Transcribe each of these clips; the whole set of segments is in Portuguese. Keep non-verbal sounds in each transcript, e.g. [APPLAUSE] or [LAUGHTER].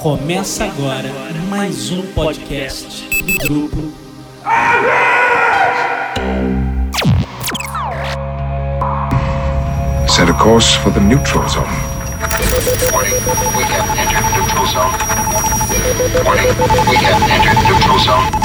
Começa agora mais um podcast do grupo. Set a course for the neutral zone. Warning, we have entered neutral zone. Warning, we have entered neutral zone.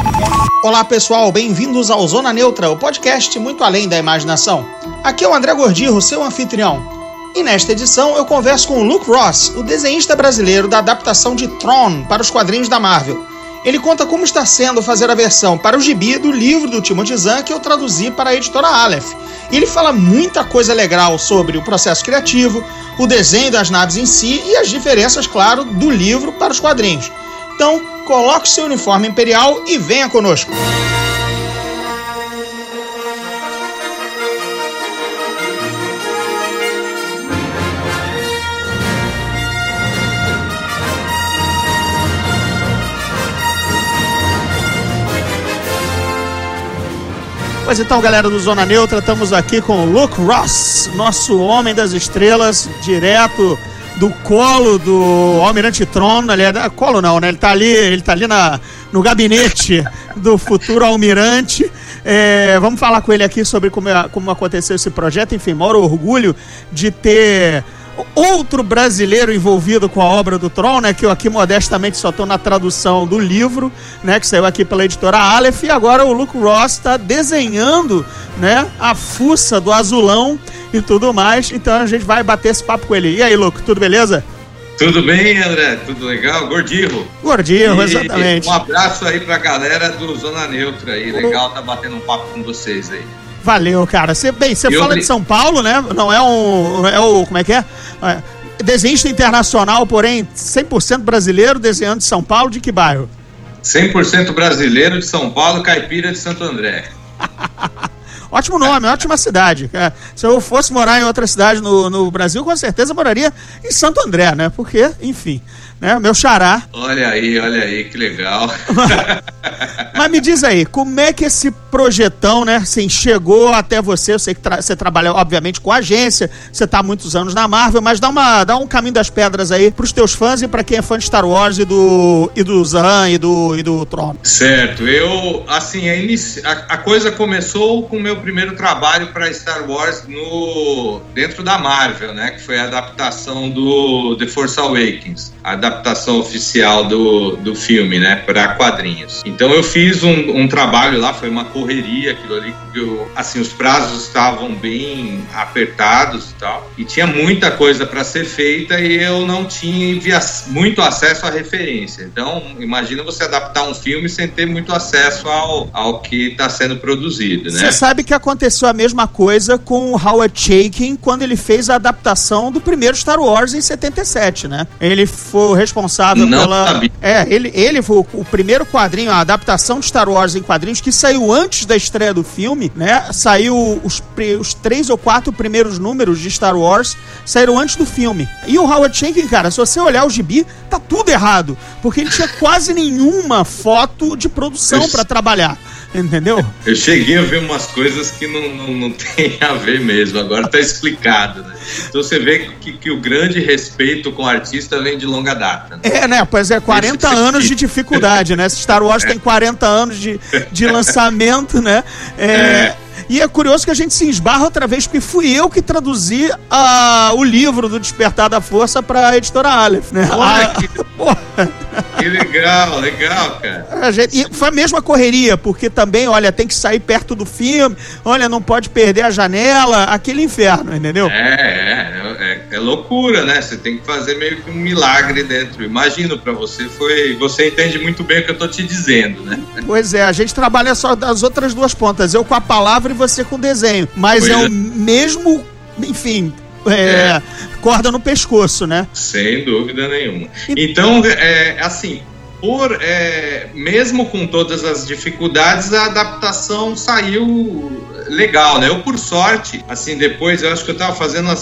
Olá pessoal, bem-vindos ao Zona Neutra, o podcast muito além da imaginação. Aqui é o André Gordirro, seu anfitrião. E nesta edição eu converso com o Luke Ross, o desenhista brasileiro da adaptação de Tron para os quadrinhos da Marvel. Ele conta como está sendo fazer a versão para o gibi do livro do Timothy Zahn que eu traduzi para a editora Aleph. E ele fala muita coisa legal sobre o processo criativo, o desenho das naves em si e as diferenças, claro, do livro para os quadrinhos. Então, coloque seu uniforme imperial e venha conosco. Então, galera do Zona Neutra, estamos aqui com o Luke Ross, nosso homem das estrelas, direto do colo do Almirante Tron, aliás, ah, colo não, né? Ele tá ali, ele tá ali na, no gabinete [LAUGHS] do futuro almirante. É, vamos falar com ele aqui sobre como, como aconteceu esse projeto. Enfim, maior orgulho de ter outro brasileiro envolvido com a obra do Tron, né? Que eu aqui modestamente só estou na tradução do livro, né? Que saiu aqui pela editora Aleph. E agora o Luke Ross está desenhando, né? A fuça do azulão e tudo mais. Então a gente vai bater esse papo com ele. E aí, Luke, tudo beleza? Tudo bem, André? Tudo legal? Gordirro. Gordirro, exatamente. Um abraço aí pra galera do Zona Neutra aí. Legal tá batendo um papo com vocês aí. Valeu, cara. Cê, bem, você fala de São Paulo, né? Não é um. É o. Como é que é? é desenhista internacional, porém 100% brasileiro, desenhando de São Paulo, de que bairro? 100% brasileiro de São Paulo, caipira de Santo André. [LAUGHS] Ótimo nome, ótima cidade. É, se eu fosse morar em outra cidade no, no Brasil, com certeza moraria em Santo André, né? Porque, enfim, né? Meu xará. Olha aí, olha aí, que legal. [LAUGHS] Mas me diz aí, como é que esse projetão, né, assim, chegou até você? Eu sei que tra- você trabalha, obviamente, com agência, você tá há muitos anos na Marvel, mas dá, uma, dá um caminho das pedras aí pros teus fãs e pra quem é fã de Star Wars e do, e do Zan e do, e do Tron. Certo, eu, assim, a, inici- a- a coisa começou com o meu primeiro trabalho para Star Wars no dentro da Marvel, né? Que foi a adaptação do The Force Awakens, a adaptação oficial do, do filme, né? Para quadrinhos. Então eu fiz um, um trabalho lá, foi uma correria, aquilo ali, eu, assim, os prazos estavam bem apertados e tal, e tinha muita coisa para ser feita e eu não tinha muito acesso à referência. Então, imagina você adaptar um filme sem ter muito acesso ao, ao que está sendo produzido, né? Você sabe que aconteceu a mesma coisa com o Howard Chaykin quando ele fez a adaptação do primeiro Star Wars em 77, né? Ele foi responsável Não pela. sabia. É, ele, ele foi o, primeiro quadrinho, a adaptação de Star Wars em quadrinhos que saiu antes da estreia do filme, né? Saiu os, os três ou quatro primeiros números de Star Wars saíram antes do filme. E o Howard Chaykin, cara, se você olhar o gibi, tá tudo errado, porque ele tinha quase nenhuma foto de produção pra trabalhar. Entendeu? Eu cheguei a ver umas coisas que não, não, não [LAUGHS] tem a ver mesmo, agora tá explicado, né? Então você vê que, que o grande respeito com o artista vem de longa data. Né? É, né? Pois é, 40 Esse- anos de dificuldade, né? Star Wars tem 40 anos de, de [LAUGHS] lançamento, né? É, E é curioso que a gente se esbarra outra vez, porque fui eu que traduzi a, o livro do Despertar da Força pra editora Aleph, né? Olha A- que- [LAUGHS] Porra, Que legal, legal, cara. a gente- e foi a mesma correria, porque também, olha, tem que sair perto do filme, olha, não pode perder a janela, aquele inferno, entendeu? É, é, é, é loucura, né? Você tem que fazer meio que um milagre dentro. Imagino pra você foi. Você entende muito bem o que eu tô te dizendo, né? Pois é, a gente trabalha só das outras duas pontas, eu com a palavra e você com o desenho. Mas Pois é é. o mesmo, enfim, é, corda no pescoço, né? Sem dúvida nenhuma. Então, é, assim, por é, mesmo com todas as dificuldades, a adaptação saiu legal, né? Eu, por sorte, assim, depois eu acho que eu estava fazendo a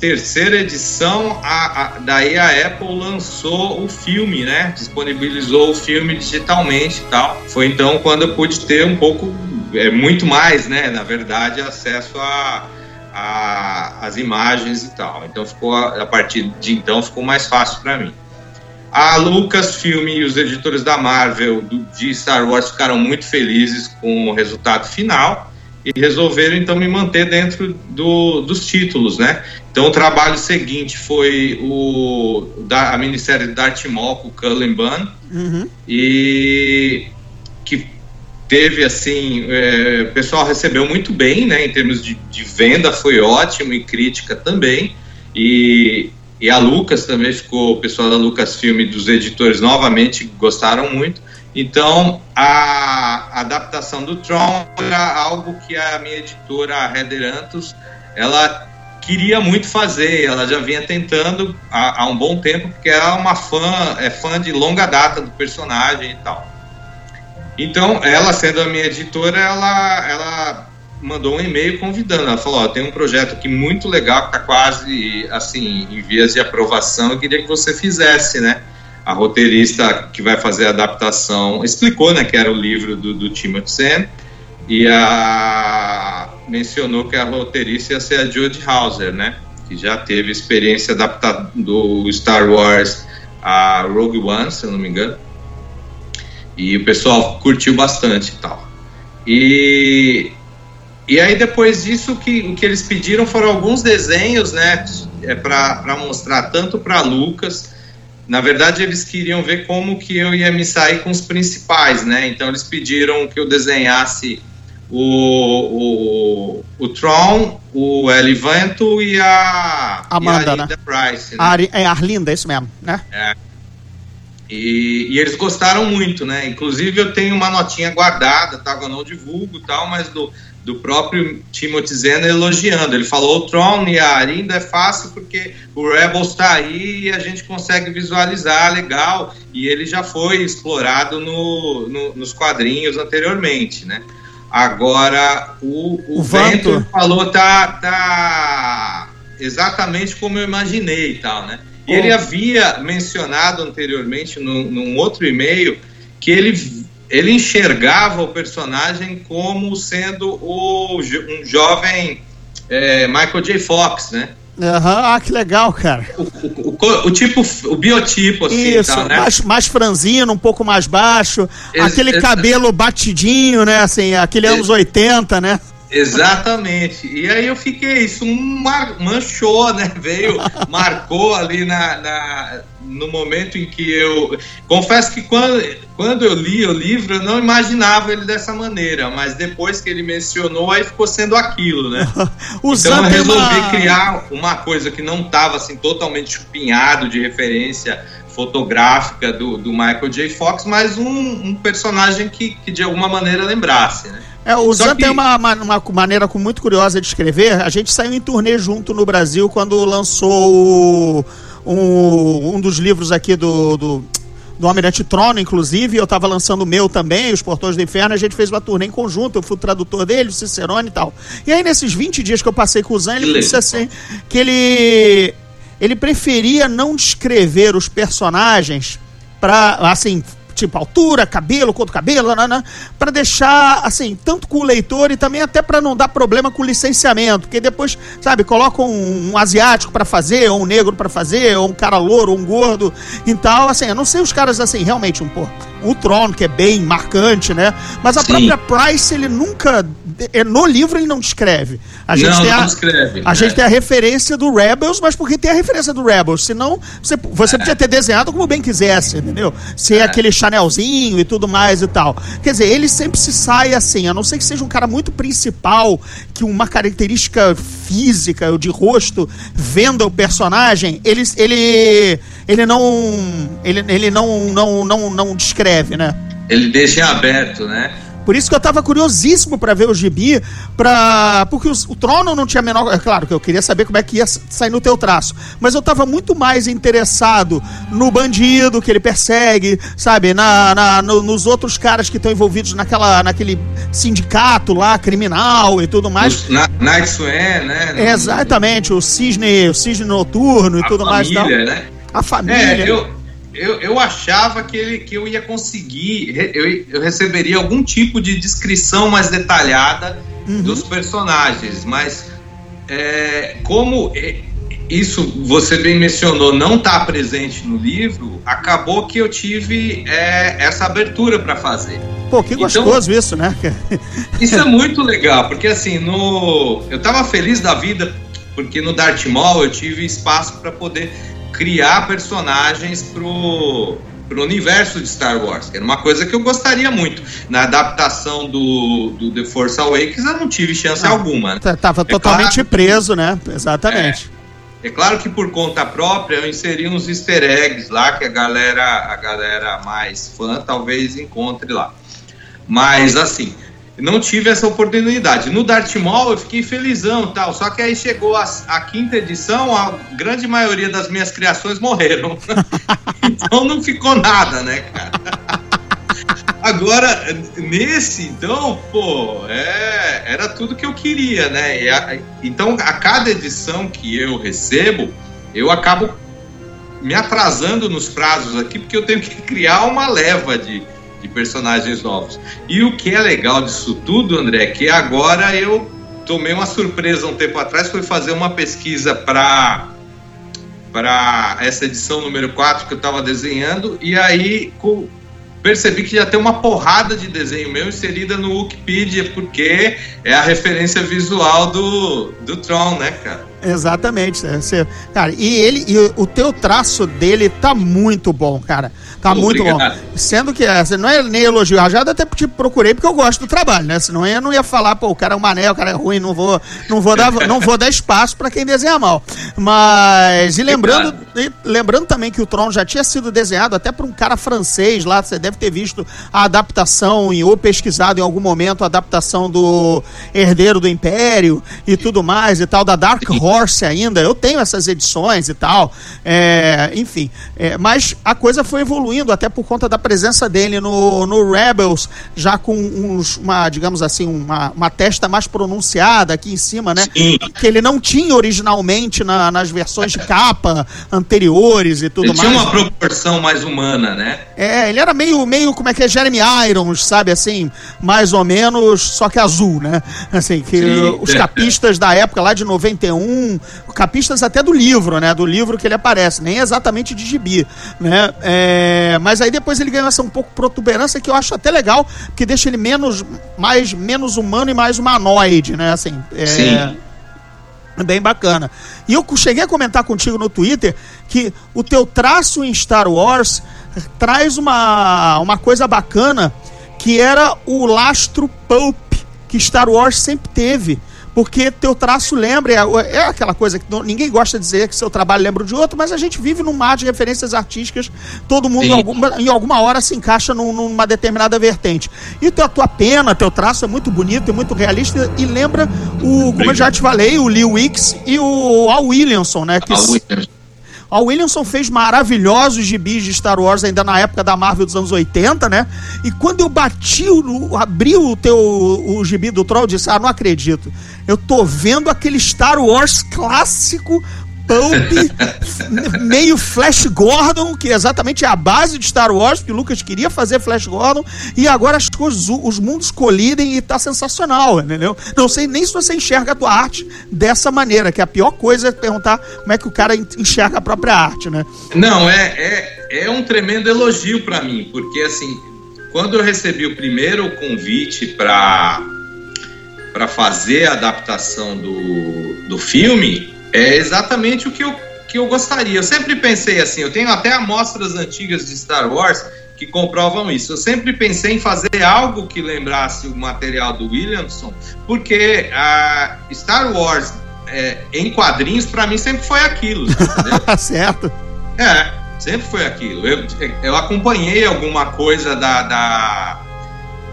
terceira edição, a, a- daí a Apple lançou o filme, né? Disponibilizou o filme digitalmente e tal. Foi então quando eu pude ter um pouco, é, muito mais, né? Na verdade, acesso a a- as imagens e tal. Então ficou a, a partir de então ficou mais fácil para mim. A Lucasfilm e os editores da Marvel do, de Star Wars ficaram muito felizes com o resultado final e resolveram então me manter dentro do, dos títulos, né? Então o trabalho seguinte foi o da a minissérie Darth Maul com Cullen Bunn Uhum. e que teve assim, é, o pessoal recebeu muito bem, né? Em termos de, de venda foi ótimo e crítica também e e a Lucas também ficou, o pessoal da Lucasfilm dos editores novamente gostaram muito. Então, a adaptação do Tron era algo que a minha editora, a Heather Antos, ela queria muito fazer, ela já vinha tentando há, há um bom tempo, porque ela é uma fã, é fã de longa data do personagem e tal. Então, ela sendo a minha editora, ela, ela mandou um e-mail convidando. Ela falou: tem um projeto aqui muito legal que está quase assim em vias de aprovação. Eu queria que você fizesse, né? A roteirista que vai fazer a adaptação explicou, né, que era o livro do, do Timothy Zahn e a mencionou que a roteirista ia ser a Jodie Hauser, né? Que já teve experiência adaptada do Star Wars a Rogue One, se eu não me engano. E o pessoal curtiu bastante e tal. E e aí depois disso o que, o que eles pediram foram alguns desenhos, né, é, para mostrar tanto para Lucas. Na verdade eles queriam ver como que eu ia me sair com os principais, né? Então eles pediram que eu desenhasse o, o, o Tron, o Elivanto e a Amanda, e a né? Linda Price, né? A Ari- é Arlinda, é isso mesmo, né? E, e eles gostaram muito, né? Inclusive eu tenho uma notinha guardada, tá? Eu não divulgo tal, mas do, do próprio Timothy Zena elogiando. Ele falou: o Tron e a Arinda é fácil porque o Rebels está aí e a gente consegue visualizar legal. E ele já foi explorado no, no- nos quadrinhos anteriormente, né? Agora, o, o, O falou tá, tá exatamente como eu imaginei e tal, né? E Oh. ele havia mencionado anteriormente num, num outro e-mail que ele, ele enxergava o personagem como sendo o, um jovem é, Michael J. Fox, né? Aham, Ah, que legal, cara. O, o- o o tipo, o biotipo, assim, Isso, tal, né? mais, mais franzino, um pouco mais baixo, Ex- aquele cabelo batidinho, né? Assim, aquele Ex- anos 80, né? Exatamente. E aí eu fiquei, isso mar- manchou, né? [LAUGHS] Veio, marcou ali na, na- no momento em que eu. Confesso que quando, quando eu li o livro, eu não imaginava ele dessa maneira, mas depois que ele mencionou, aí ficou sendo aquilo, né? [LAUGHS] Então eu resolvi criar uma coisa que não estava assim totalmente chupinhado de referência fotográfica do, do Michael J. Fox, mas um, um personagem que, que de alguma maneira lembrasse, né? É, o Só Zan que- tem uma, uma, uma maneira muito curiosa de escrever. A gente saiu em turnê junto no Brasil quando lançou o- um, um dos livros aqui do, do, do Almirante Trono, inclusive. Eu tava lançando o meu também, Os Portões do Inferno. A gente fez uma turnê em conjunto. Eu fui o tradutor dele, o Cicerone e tal. E aí, nesses 20 dias que eu passei com o Zan, ele disse assim que ele, ele preferia não descrever os personagens pra, assim, tipo, altura, cabelo, cor do cabelo, para deixar, assim, tanto com o leitor e também até para não dar problema com o licenciamento, porque depois, sabe, colocam um, um asiático para fazer, ou um negro para fazer, ou um cara louro, ou um gordo e tal, assim, eu não sei os caras, assim, realmente, um, pô, o Tron, que é bem marcante, né, mas a Sim. própria Price, ele nunca, é, no livro ele não descreve. A gente não, tem não a, escreve. a né? gente tem a referência do Rebels, mas porque tem a referência do Rebels. Senão, você, você podia ter desenhado como bem quisesse, entendeu? Ser aquele Chanelzinho e tudo mais e tal. Quer dizer, ele sempre se sai assim, a não ser que seja um cara muito principal, que uma característica física ou de rosto venda o personagem, ele, ele, ele não. Ele, ele não, não, não, não descreve, né? Ele deixa aberto, né? Por isso que eu tava curiosíssimo pra ver o gibi, pra... porque os- o Trono não tinha a menor. É claro que eu queria saber como é que ia sair no teu traço. Mas eu tava muito mais interessado no bandido que ele persegue, sabe? Na, na- no- nos outros caras que estão envolvidos naquela, naquele sindicato lá, criminal e tudo mais. Na- Night Swan, né? No- Exatamente, o cisne, o cisne noturno e a tudo mais. família, Então, né? a família. É, eu, eu achava que, ele, que eu ia conseguir, eu, eu receberia algum tipo de descrição mais detalhada Uhum. dos personagens, mas é, como e- isso você bem mencionou, não está presente no livro, acabou que eu tive é, essa abertura para fazer. Pô, que Então- gostoso isso, né? [LAUGHS] Isso é muito legal, porque assim, no eu tava feliz da vida, porque no Darth Maul eu tive espaço para poder criar personagens pro, pro universo de Star Wars, que era uma coisa que eu gostaria muito. Na adaptação do, do The Force Awakens eu não tive chance Ah. alguma. né? T- Tava totalmente preso, né? Exatamente. É claro que por conta própria eu inseri uns easter eggs lá que a galera, a galera mais fã talvez encontre lá. Mas assim, não tive essa oportunidade. No Darth Maul eu fiquei felizão tal, só que aí chegou a, a quinta edição, a grande maioria das minhas criações morreram. [LAUGHS] então não ficou nada, né, cara? [LAUGHS] Agora, nesse, então, pô, é, era tudo que eu queria, né? A- então, a cada edição que eu recebo, eu acabo me atrasando nos prazos aqui, porque eu tenho que criar uma leva de, de personagens novos. E o que é legal disso tudo, André, é que agora eu tomei uma surpresa um tempo atrás, foi fazer uma pesquisa para para essa edição número 4 que eu estava desenhando, e aí co- percebi que já tem uma porrada de desenho meu inserida no Wikipedia, porque é a referência visual do, do Tron, né, cara? Exatamente. é, você- cara, e ele e o teu traço dele tá muito bom, cara. Tá muito Obrigado. bom. Sendo que é, não é nem elogio rajado, até te procurei porque eu gosto do trabalho, né? Senão eu não ia falar, pô, o cara é um mané, o cara é ruim, não vou, não vou dar, não vou dar espaço pra quem desenha mal. Mas e lembrando, e lembrando também que o Tron já tinha sido desenhado até por um cara francês lá, você deve ter visto a adaptação em, ou pesquisado em algum momento a adaptação do Herdeiro do Império e tudo mais e tal, da Dark Horse ainda. Eu tenho essas edições e tal. É, enfim, é, mas a coisa foi evoluindo até por conta da presença dele no, no Rebels, já com uns, uma, digamos assim, uma, uma testa mais pronunciada aqui em cima, né? Sim. Que ele não tinha originalmente na- nas versões de capa anteriores e tudo Ele tinha mais. uma proporção mais humana, né? É, ele era meio, meio, como é que é, Jeremy Irons, sabe, assim, mais ou menos, só que azul, né? Assim, que Sim. os capistas da época lá de 91, capistas até do livro, né? Do livro que ele aparece, nem exatamente de gibi, né? É, mas aí depois ele ganhou essa um pouco protuberância que eu acho até legal, que deixa ele menos, mais, menos humano e mais humanoide, né? Assim, é, Sim. Bem bacana. E eu cheguei a comentar contigo no Twitter que o teu traço em Star Wars traz uma, uma coisa bacana que era o lastro pulp que Star Wars sempre teve. Porque teu traço lembra, é, é aquela coisa que ninguém gosta de dizer que seu trabalho lembra de outro, mas a gente vive num mar de referências artísticas, todo mundo em alguma, em alguma hora se encaixa num- numa determinada vertente. E a tua pena, teu traço é muito bonito e muito realista e lembra o, como eu já te falei, o Lee Wicks e o Al Williamson, né? Que A Williams. Al Williamson fez maravilhosos gibis de Star Wars ainda na época da Marvel dos anos 80, né? E quando eu bati, o, abri o teu o gibi do Troll, eu disse: Ah, não acredito. Eu tô vendo aquele Star Wars clássico. Pulp, [LAUGHS] meio Flash Gordon, que exatamente é a base de Star Wars, que o Lucas queria fazer Flash Gordon, e agora as coisas, os mundos colidem e tá sensacional, entendeu? Não sei nem se você enxerga a tua arte dessa maneira, que a pior coisa é perguntar como é que o cara en- enxerga a própria arte, né? Não, é, é, é um tremendo elogio para mim, porque assim, quando eu recebi o primeiro convite para para fazer a adaptação do, do filme, é exatamente o que eu, que eu gostaria. Eu sempre pensei assim, eu tenho até amostras antigas de Star Wars que comprovam isso. Eu sempre pensei em fazer algo que lembrasse o material do Williamson, porque a Star Wars é, em quadrinhos para mim sempre foi aquilo? Tá [LAUGHS] certo? É, sempre foi aquilo. Eu, eu acompanhei alguma coisa da, da-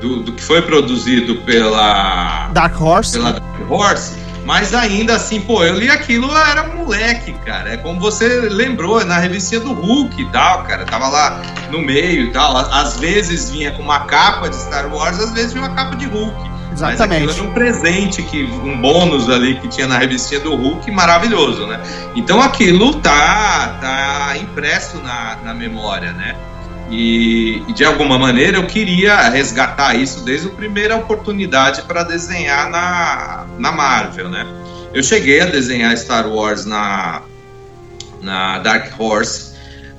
do, do que foi produzido pela, Dark Horse. pela Dark Horse, mas ainda assim, pô, eu li aquilo, eu era moleque, cara. É como você lembrou, na revistinha do Hulk e tal, cara. Tava lá no meio e tal. Às vezes vinha com uma capa de Star Wars, às vezes vinha uma capa de Hulk. Mas Exatamente. aquilo era um presente, que, um bônus ali que tinha na revistinha do Hulk, maravilhoso, né? Então aquilo tá, tá impresso na, na memória, né? E, e, de alguma maneira eu queria resgatar isso desde a primeira oportunidade para desenhar na, na Marvel, né? Eu cheguei a desenhar Star Wars na, na Dark Horse.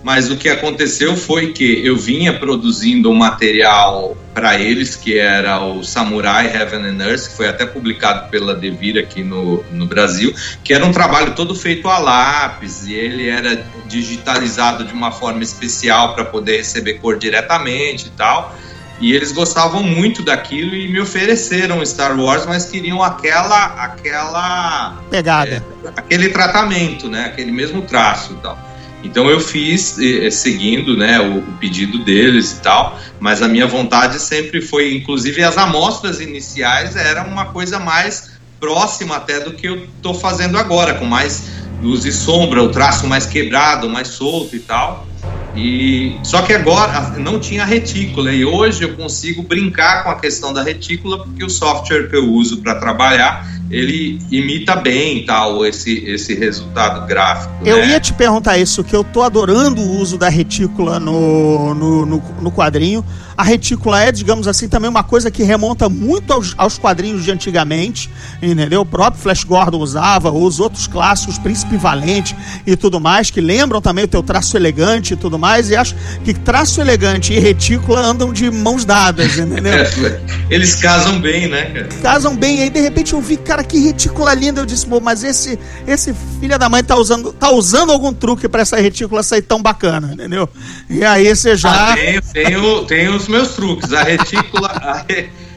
Mas o que aconteceu foi que eu vinha produzindo um material para eles, que era o Samurai Heaven and Earth, que foi até publicado pela Devir aqui no, no Brasil, que era um trabalho todo feito a lápis, e ele era digitalizado de uma forma especial para poder receber cor diretamente e tal. E eles gostavam muito daquilo e me ofereceram Star Wars, mas queriam aquela aquela pegada, é, aquele tratamento, né? Aquele mesmo traço e tal. Então eu fiz eh, seguindo né, o, o, pedido deles e tal, mas a minha vontade sempre foi, inclusive as amostras iniciais era uma coisa mais próxima até do que eu estou fazendo agora, com mais luz e sombra, o traço mais quebrado, mais solto e tal. E só que agora não tinha retícula e hoje eu consigo brincar com a questão da retícula porque o software que eu uso para trabalhar ele imita bem tal esse esse resultado gráfico. Eu né? ia te perguntar isso que eu tô adorando o uso da retícula no, no, no, no quadrinho a retícula é, digamos assim, também uma coisa que remonta muito aos, aos quadrinhos de antigamente, entendeu? O próprio Flash Gordon usava, os outros clássicos, Príncipe Valente e tudo mais, que lembram também o teu traço elegante e tudo mais, e acho que traço elegante e retícula andam de mãos dadas, entendeu? [LAUGHS] Eles casam bem, né, cara? Casam bem, e aí de repente eu vi, cara, que retícula linda, eu disse, mas esse, esse filho da mãe tá usando, tá usando algum truque para essa retícula sair tão bacana, entendeu? E aí você já... Ah, tenho, tenho, tenho os meus truques. A retícula, [LAUGHS] a,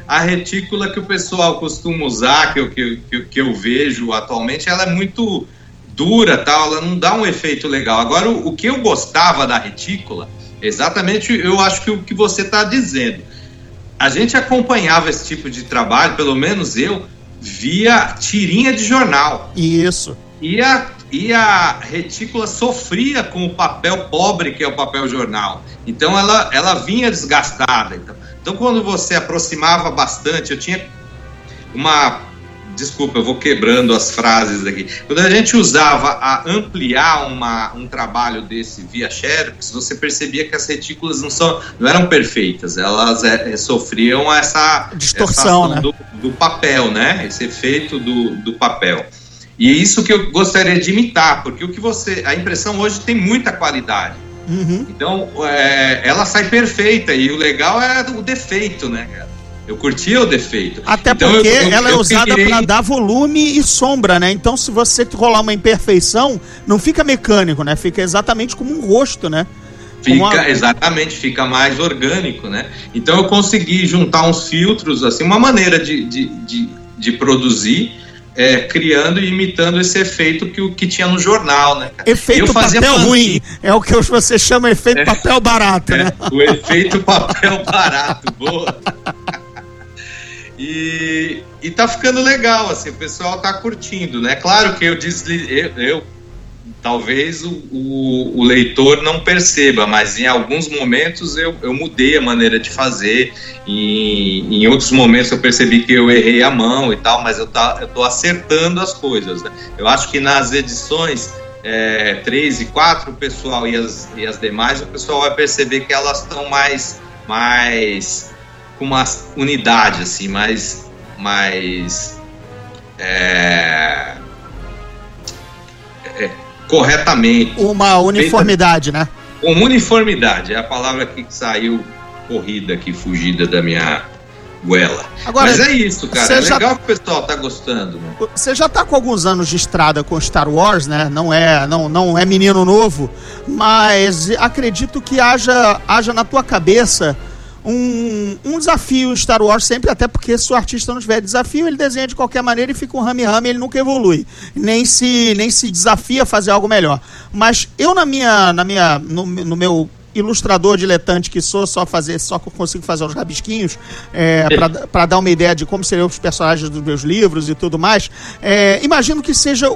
a, retícula que o pessoal costuma usar, que eu, que, que, eu vejo atualmente, ela é muito dura, tal, ela não dá um efeito legal. Agora, o, o que eu gostava da retícula, exatamente, eu acho que o que você está dizendo. A gente acompanhava esse tipo de trabalho, pelo menos eu, via tirinha de jornal. Isso. E a e a retícula sofria com o papel pobre que é o papel jornal. Então ela, ela vinha desgastada. Então, então quando você aproximava bastante, eu tinha uma desculpa, eu vou quebrando as frases aqui. Quando a gente usava a ampliar uma, um trabalho desse via Xerox, você percebia que as retículas não, são, não eram perfeitas, elas é, sofriam essa distorção essa né? do, do, papel, né? Esse efeito do, do papel. E é isso que eu gostaria de imitar, porque o que você. A impressão hoje tem muita qualidade. Uhum. Então, é, ela sai perfeita e o legal é o defeito, né? Eu curtia o defeito. Até então, porque eu, eu, ela é usada para dar volume e sombra, né? Então, se você rolar uma imperfeição, não fica mecânico, né? Fica exatamente como um rosto, né? Fica, exatamente, fica mais orgânico, né? Então eu consegui juntar uns filtros, assim, uma maneira de, de, de, de produzir é, criando e imitando esse efeito que que tinha no jornal, né? Efeito papel ruim. É o que você chama efeito é, papel barato, é, né? O efeito papel [LAUGHS] barato, boa. E, e tá ficando legal, assim, o pessoal tá curtindo, né? Claro que eu desliguei, eu, eu talvez o, o, o, leitor não perceba, mas em alguns momentos eu, eu mudei a maneira de fazer, e em outros momentos eu percebi que eu errei a mão e tal, mas eu tá, estou acertando as coisas. Né? Eu acho que nas edições é, 3 e 4, o pessoal e as, e as demais, o pessoal vai perceber que elas estão mais, mais com uma unidade, assim, mais. mais é, é, corretamente. Uma uniformidade, feita, né? Uma uniformidade, é a palavra que saiu corrida aqui, fugida da minha goela. Agora, Mas é isso, cara. É legal já... que o pessoal tá gostando. Né? Você já tá com alguns anos de estrada com Star Wars, né? Não é, não, não é menino novo, mas acredito que haja, haja na tua cabeça um, um desafio em Star Wars sempre, até porque se o artista não tiver desafio, ele desenha de qualquer maneira e fica um rame-rame, ele nunca evolui. Nem se, nem se desafia a fazer algo melhor. Mas eu, na minha, na minha, no, no meu ilustrador diletante que sou, só fazer, só consigo fazer os rabisquinhos, é, para dar uma ideia de como seriam os personagens dos meus livros e tudo mais. É, imagino que seja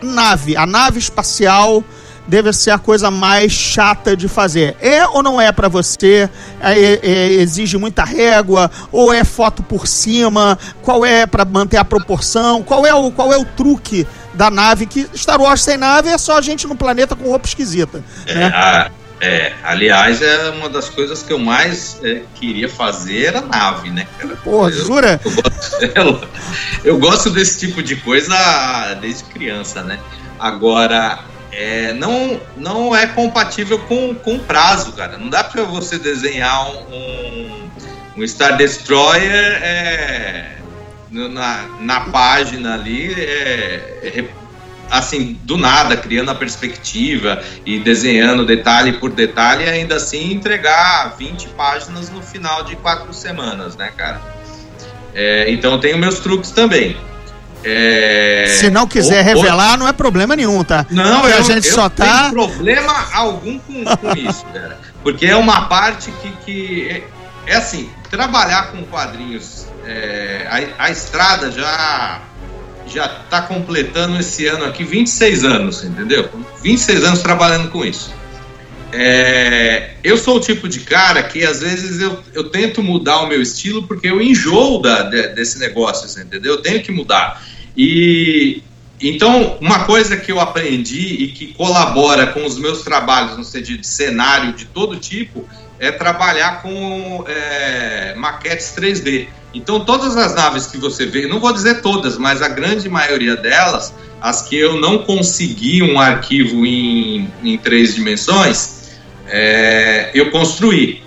nave, a nave espacial deve ser a coisa mais chata de fazer. É ou não é para você? É, é, exige muita régua? Ou é foto por cima? Qual é para manter a proporção? Qual é o, qual é o truque da nave? Que Star Wars sem nave é só a gente no planeta com roupa esquisita. Né? É, é, aliás, é uma das coisas que eu mais é, queria fazer era nave, né, cara? Pô, jura? Eu, eu, gosto, eu gosto desse tipo de coisa desde criança, né? Agora, é, não, não é compatível com, com o prazo, cara. Não dá para você desenhar um, um, um Star Destroyer é, na, na página ali, é, é, assim, do nada, criando a perspectiva e desenhando detalhe por detalhe, e ainda assim entregar 20 páginas no final de quatro semanas, né, cara? É, então eu tenho meus truques também. É... Se não quiser revelar, não é problema nenhum, tá? Não, eu, a gente eu só tá. Não problema algum com, com [LAUGHS] isso, cara. Porque é uma parte que, que é, é assim, trabalhar com quadrinhos, é, a, a estrada já já está completando esse ano aqui 26 anos, entendeu? 26 anos trabalhando com isso. É, eu sou o tipo de cara que às vezes eu, eu tento mudar o meu estilo porque eu enjoo da, de, desse negócio, entendeu? Eu tenho que mudar. E então, uma coisa que eu aprendi e que colabora com os meus trabalhos no sentido de cenário de todo tipo é trabalhar com é, maquetes 3D. Então, todas as naves que você vê, não vou dizer todas, mas a grande maioria delas, as que eu não consegui um arquivo em, em três dimensões, é, eu construí.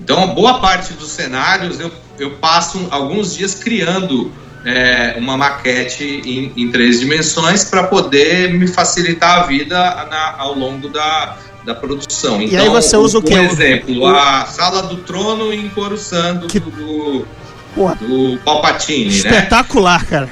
Então, boa parte dos cenários eu, eu passo alguns dias criando é, uma maquete em, em três dimensões para poder me facilitar a vida na, ao longo da, da produção. Então, e aí então, você usa o que? Por exemplo, a Sala do Trono em Coruscant que... do, do Palpatine, né? Espetacular, né? cara.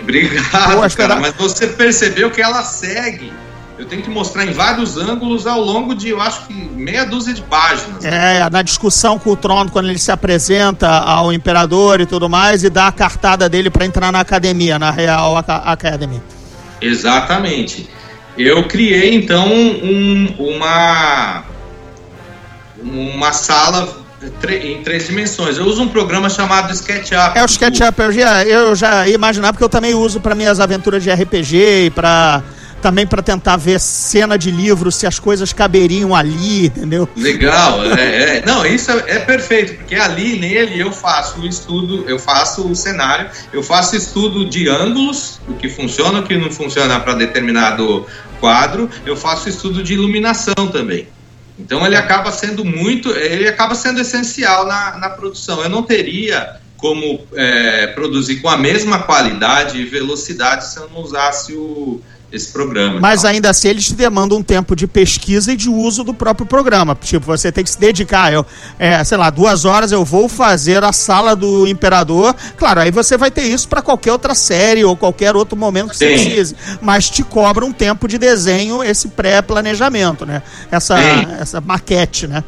Obrigado, cara, mas você percebeu que ela segue eu tenho que mostrar em vários ângulos ao longo de, eu acho que meia dúzia de páginas. É, na discussão com o trono, quando ele se apresenta ao imperador e tudo mais, e dá a cartada dele para entrar na academia, na Real Academy. Exatamente. Eu criei então um, uma uma sala em três dimensões. Eu uso um programa chamado SketchUp. É o SketchUp, eu já, eu já imaginava porque eu também uso para minhas aventuras de RPG e para também para tentar ver cena de livro, se as coisas caberiam ali, entendeu? Legal, é, é. Não, isso é, é, perfeito, porque ali nele eu faço o estudo, eu faço o cenário, eu faço estudo de ângulos, o que funciona, o que não funciona para determinado quadro, eu faço estudo de iluminação também. Então ele acaba sendo muito, ele acaba sendo essencial na, na produção. Eu não teria como é, produzir com a mesma qualidade e velocidade se eu não usasse o, esse programa. Mas ainda assim eles te demandam um tempo de pesquisa e de uso do próprio programa. Tipo, você tem que se dedicar. Eu, é, sei lá, duas horas eu vou fazer a sala do imperador. Claro, aí você vai ter isso para qualquer outra série ou qualquer outro momento que Sim. você precise. Mas te cobra um tempo de desenho, esse pré-planejamento, né? Essa, essa maquete, né?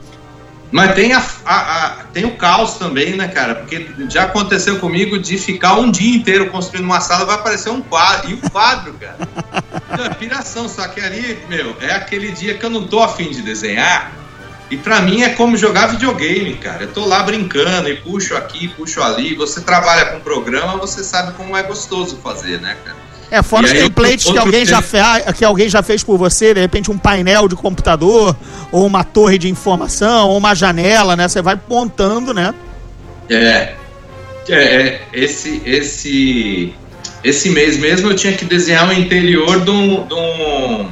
Mas tem, a, a, a, tem o caos também, né, cara? Porque já aconteceu comigo de ficar um dia inteiro construindo uma sala vai aparecer um quadro. E o quadro, cara. é piração, só que ali, meu, é aquele dia que eu não tô afim de desenhar. E para mim é como jogar videogame, cara. Eu tô lá brincando e puxo aqui, puxo ali. Você trabalha com programa, você sabe como é gostoso fazer, né, cara? É, fora os templates que alguém, já fez, que alguém já fez por você, de repente um painel de computador, ou uma torre de informação, ou uma janela, né? Você vai montando, né? É. É, é esse, esse, esse mês mesmo eu tinha que desenhar o interior de um, de um,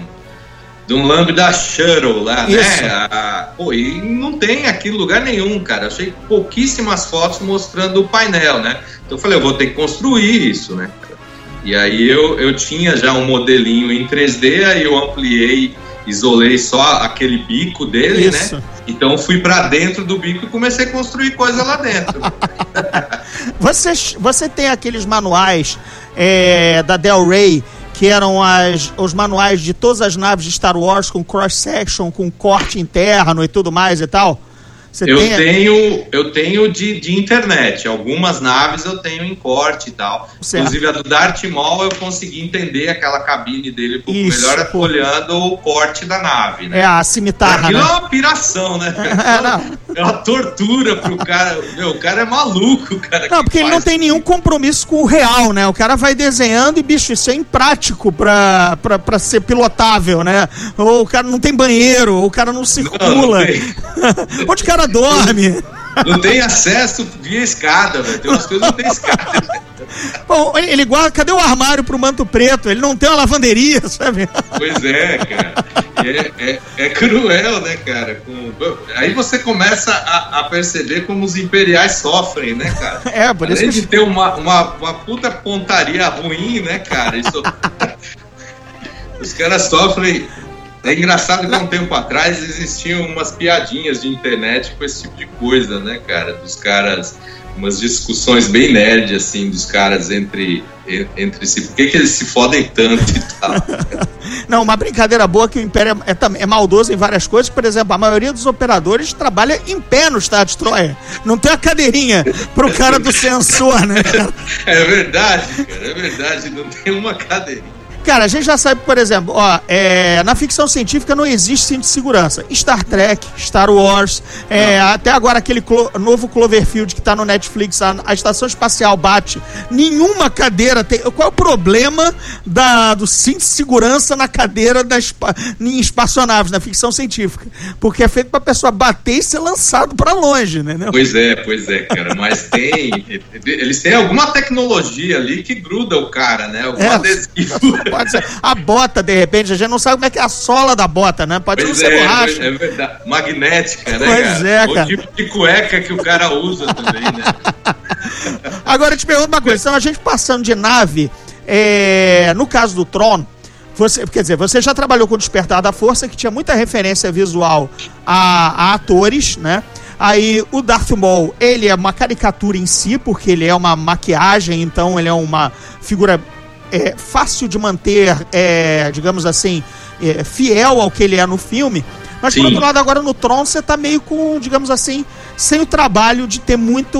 de um Lambda Shuttle lá, né? Isso. né? A, pô, e não tem aqui lugar nenhum, cara. Achei pouquíssimas fotos mostrando o painel, né? Então eu falei, eu vou ter que construir isso, né? E aí eu, eu tinha já um modelinho em 3D, aí eu ampliei, isolei só aquele bico dele, né? Isso. né? Então fui para dentro do bico e comecei a construir coisa lá dentro. [LAUGHS] você, você tem aqueles manuais é, da Del Rey que eram as, os manuais de todas as naves de Star Wars com cross-section, com corte interno e tudo mais e tal? Você eu tem... tenho, eu tenho de, de internet. Algumas naves eu tenho em corte e tal. Certo. Inclusive a do Darth Maul eu consegui entender aquela cabine dele um pouco Isso, melhor pô. olhando o corte da nave, né? É a cimitarra, Aquilo né? é uma piração, né? [LAUGHS] É, é, uma tortura pro cara. Meu, o cara é maluco, cara. Não, porque ele não tem nenhum compromisso com o real, né? O cara vai desenhando e, bicho, isso é imprático pra, pra, pra ser pilotável, né? Ou o cara não tem banheiro, ou o cara não circula. Não, não [LAUGHS] Onde o cara dorme? não tem acesso via escada, velho. Tem umas coisas que não tem escada. Bom, ele guarda. Cadê o armário pro manto preto? Ele não tem uma lavanderia, sabe? Pois é, cara. É, é, é cruel, né, cara? Com... Aí você começa a, a, perceber como os imperiais sofrem, né, cara? [LAUGHS] É, por Além isso de ter uma, uma, uma puta pontaria ruim, né, cara? Isso... [LAUGHS] os caras sofrem é engraçado que há um tempo atrás existiam umas piadinhas de internet com esse tipo de coisa, né, cara? Dos caras, umas discussões bem nerd, assim, dos caras entre, entre si. Por que, que eles se fodem tanto e tal? [LAUGHS] Não, uma brincadeira boa que o Império é, é, é, maldoso em várias coisas. Por exemplo, a maioria dos operadores trabalha em pé no Star Destroyer. Não tem a cadeirinha pro cara do sensor, né? Cara? [LAUGHS] É verdade, cara, é verdade. Não tem uma cadeirinha. Cara, a gente já sabe, por exemplo, ó, é, na ficção científica não existe cinto de segurança. Star Trek, Star Wars, é, até agora aquele clo novo Cloverfield que tá no Netflix, a, a, estação espacial bate. Nenhuma cadeira tem. Qual é o problema da, do cinto de segurança na cadeira da em espaçonaves, na ficção científica? Porque é feito pra pessoa bater e ser lançado para longe, né? Pois é, pois é, cara. Mas tem. [LAUGHS] Eles têm alguma tecnologia ali que gruda o cara, né? Algum é, adesivo. Pode ser. A bota, de repente, a gente não sabe como é que é a sola da bota, né? Pode pois ser é, borracha. É verdade. Magnética, né? Pois cara? é, cara. O tipo de cueca que o cara usa também, né? [LAUGHS] Agora eu te pergunto uma coisa: então, a gente passando de nave, é, no caso do Tron, você, quer dizer, você já trabalhou com o Despertar da Força, que tinha muita referência visual a, a atores, né? Aí o Darth Maul, ele é uma caricatura em si, porque ele é uma maquiagem, então ele é uma figura é, fácil de manter, é, digamos assim, é, fiel ao que ele é no filme. Mas, Sim. por outro lado, agora no Tron você tá meio com, digamos assim, sem o trabalho de ter muito,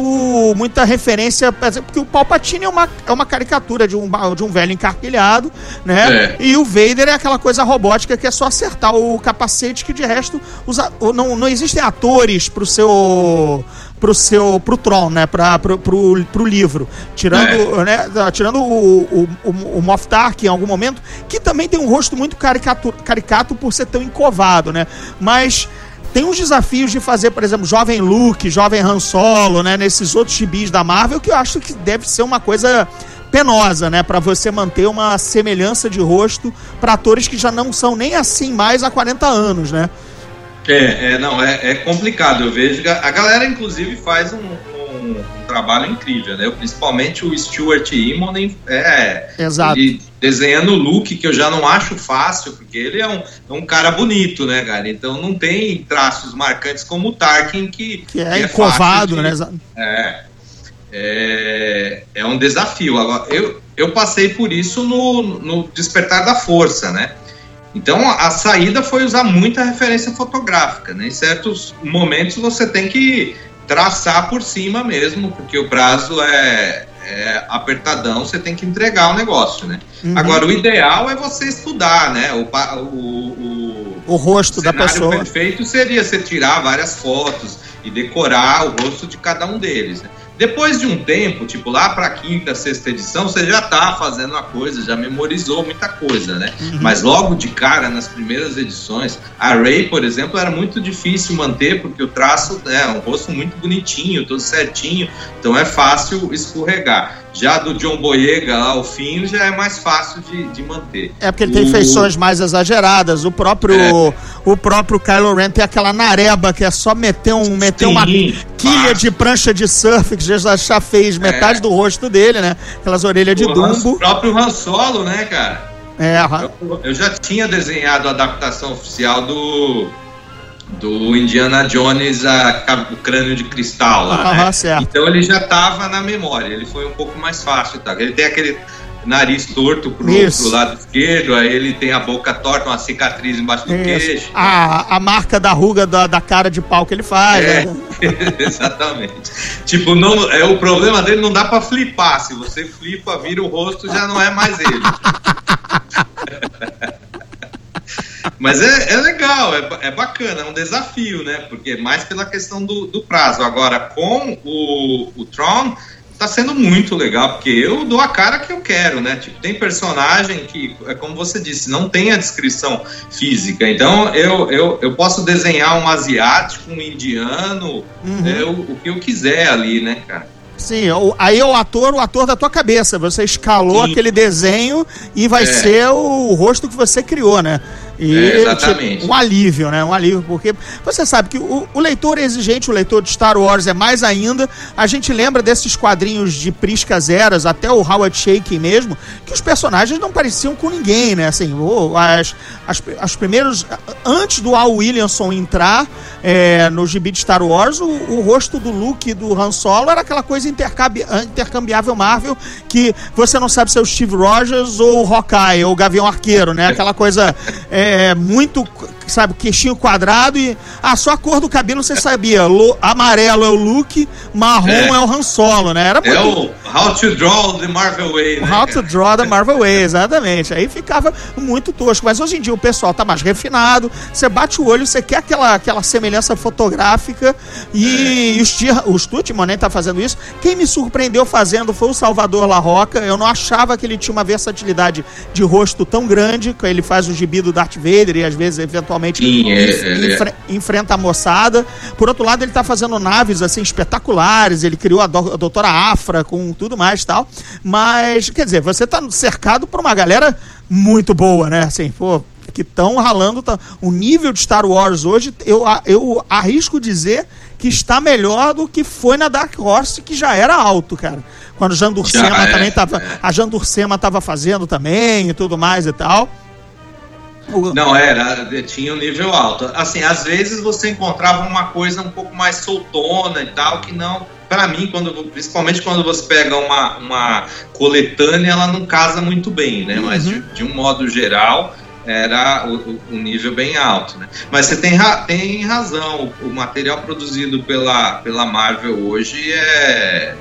muita referência. Porque o Palpatine é uma, é uma caricatura de um, de um velho encarquilhado, né? É. E o Vader é aquela coisa robótica que é só acertar o capacete, que de resto usa, não, não existem atores pro seu pro seu pro Tron, né, para pro, pro, pro, livro, tirando, é. né, tirando o, o, o, o Moff Tark em algum momento, que também tem um rosto muito caricato, caricato por ser tão encovado, né? Mas tem uns desafios de fazer, por exemplo, jovem Luke, jovem Han Solo, né, nesses outros gibis da Marvel, que eu acho que deve ser uma coisa penosa, né, para você manter uma semelhança de rosto para atores que já não são nem assim mais há 40 anos, né? É, é não, é, é, complicado. Eu vejo que a galera, inclusive, faz um, um, um trabalho incrível, né? Principalmente o Stuart Immonen, é, Exato. Ele desenhando o look, que eu já não acho fácil, porque ele é um, é um cara bonito, né, cara? Então não tem traços marcantes como o Tarkin, que, que é, que é encovado, né? É, é, é um desafio. Agora, eu, eu passei por isso no, no Despertar da Força, né? Então a, saída foi usar muita referência fotográfica, né? Em certos momentos você tem que traçar por cima mesmo, porque o prazo é, é apertadão, você tem que entregar o negócio, né? Uhum. Agora o ideal é você estudar, né? O, o, o, o rosto o da pessoa. O perfeito seria você tirar várias fotos e decorar o rosto de cada um deles. Né? Depois de um tempo, tipo lá para a quinta, sexta edição, você já tá fazendo a coisa, já memorizou muita coisa, né? Uhum. Mas logo de cara, nas primeiras edições, a Ray, por exemplo, era muito difícil manter, porque o traço né, é um rosto muito bonitinho, todo certinho, então é fácil escorregar. Já do John Boyega lá, o fim, já é mais fácil de, de manter. É porque ele tem feições mais exageradas. O próprio, é. o próprio Kylo Ren tem aquela nareba que é só meter, um, meter Sim, uma quilha de prancha de surf, já, já fez metade é. do rosto dele, né? Aquelas orelhas de o Dumbo. O próprio Han Solo, né, cara? É, eu, eu já tinha desenhado a adaptação oficial do do Indiana Jones, a, o crânio de cristal lá. né? Então ele já estava na memória, ele foi um pouco mais fácil. Tá? Ele tem aquele nariz torto pro, pro, lado esquerdo, aí ele tem a boca torta, uma cicatriz embaixo do Isso. queixo. A, a marca da ruga da, da cara de pau que ele faz. É, né? [LAUGHS] exatamente. Tipo, não, é, o problema dele não dá para flipar. Se você flipa, vira o rosto, já não é mais ele. [LAUGHS] Mas é, é legal, é, é bacana, é um desafio, né? Porque mais pela questão do, do prazo. Agora, com o, o Tron, tá sendo muito legal, porque eu dou a cara que eu quero, né? Tipo, tem personagem que, é como você disse, não tem a descrição física. Então eu, eu, eu posso desenhar um asiático, um indiano, Uhum. é, o, o que eu quiser ali, né, cara? Sim, aí é o ator, o ator da tua cabeça. Você escalou Sim. aquele desenho e vai É. ser o, rosto que você criou, né? E, É, exatamente. tipo, um alívio, né? Um alívio, porque você sabe que o, o leitor é exigente, o leitor de Star Wars é mais ainda. A gente lembra desses quadrinhos de Priscas Eras, até o Howard Shaking mesmo, que os personagens não pareciam com ninguém, né? Assim, as, as, as primeiros. Antes do Al Williamson entrar é, no gibi de Star Wars, o, o rosto do Luke e do Han Solo era aquela coisa intercambi- intercambiável Marvel que você não sabe se é o Steve Rogers ou o Hawkeye ou o Gavião Arqueiro, né? Aquela coisa é, muito, sabe, queixinho quadrado e. Ah, só a cor do cabelo você sabia. Lo- amarelo é o Luke, marrom é, É. o Han Solo, né? Era muito. É o How to Draw the Marvel Way, né? How to Draw the Marvel Way, exatamente. Aí ficava muito tosco. Mas hoje em dia o pessoal tá mais refinado. Você bate o olho, você quer aquela, aquela semelhança fotográfica. E, e o, Sti- o Stutman nem tá fazendo isso. Quem me surpreendeu fazendo foi o Salvador La Roca. Eu não achava que ele tinha uma versatilidade de rosto tão grande. que Ele faz o gibi do Darth Vader e às vezes, eventualmente, Sim, é, enf- é, é. enfre- enfrenta a moçada. Por outro lado, ele tá fazendo naves assim espetaculares. Ele criou a, do- a doutora Afra com tudo mais e tal. Mas, quer dizer, você tá cercado por uma galera muito boa, né? Assim, pô, que estão ralando. Tá... O nível de Star Wars hoje, eu, eu arrisco dizer que está melhor do que foi na Dark Horse, que já era alto, cara. Quando Dursema Já é, também tava. é. A Jean Dursema tava fazendo também e tudo mais e tal. Não, era, tinha um nível alto. Assim, às vezes você encontrava uma coisa um pouco mais soltona e tal, que não. Pra mim, quando, principalmente quando você pega uma, uma coletânea, ela não casa muito bem, né? Mas de, de um modo geral, era o nível bem alto, né? Mas você tem, ra- tem razão, o, o material produzido pela, pela Marvel hoje é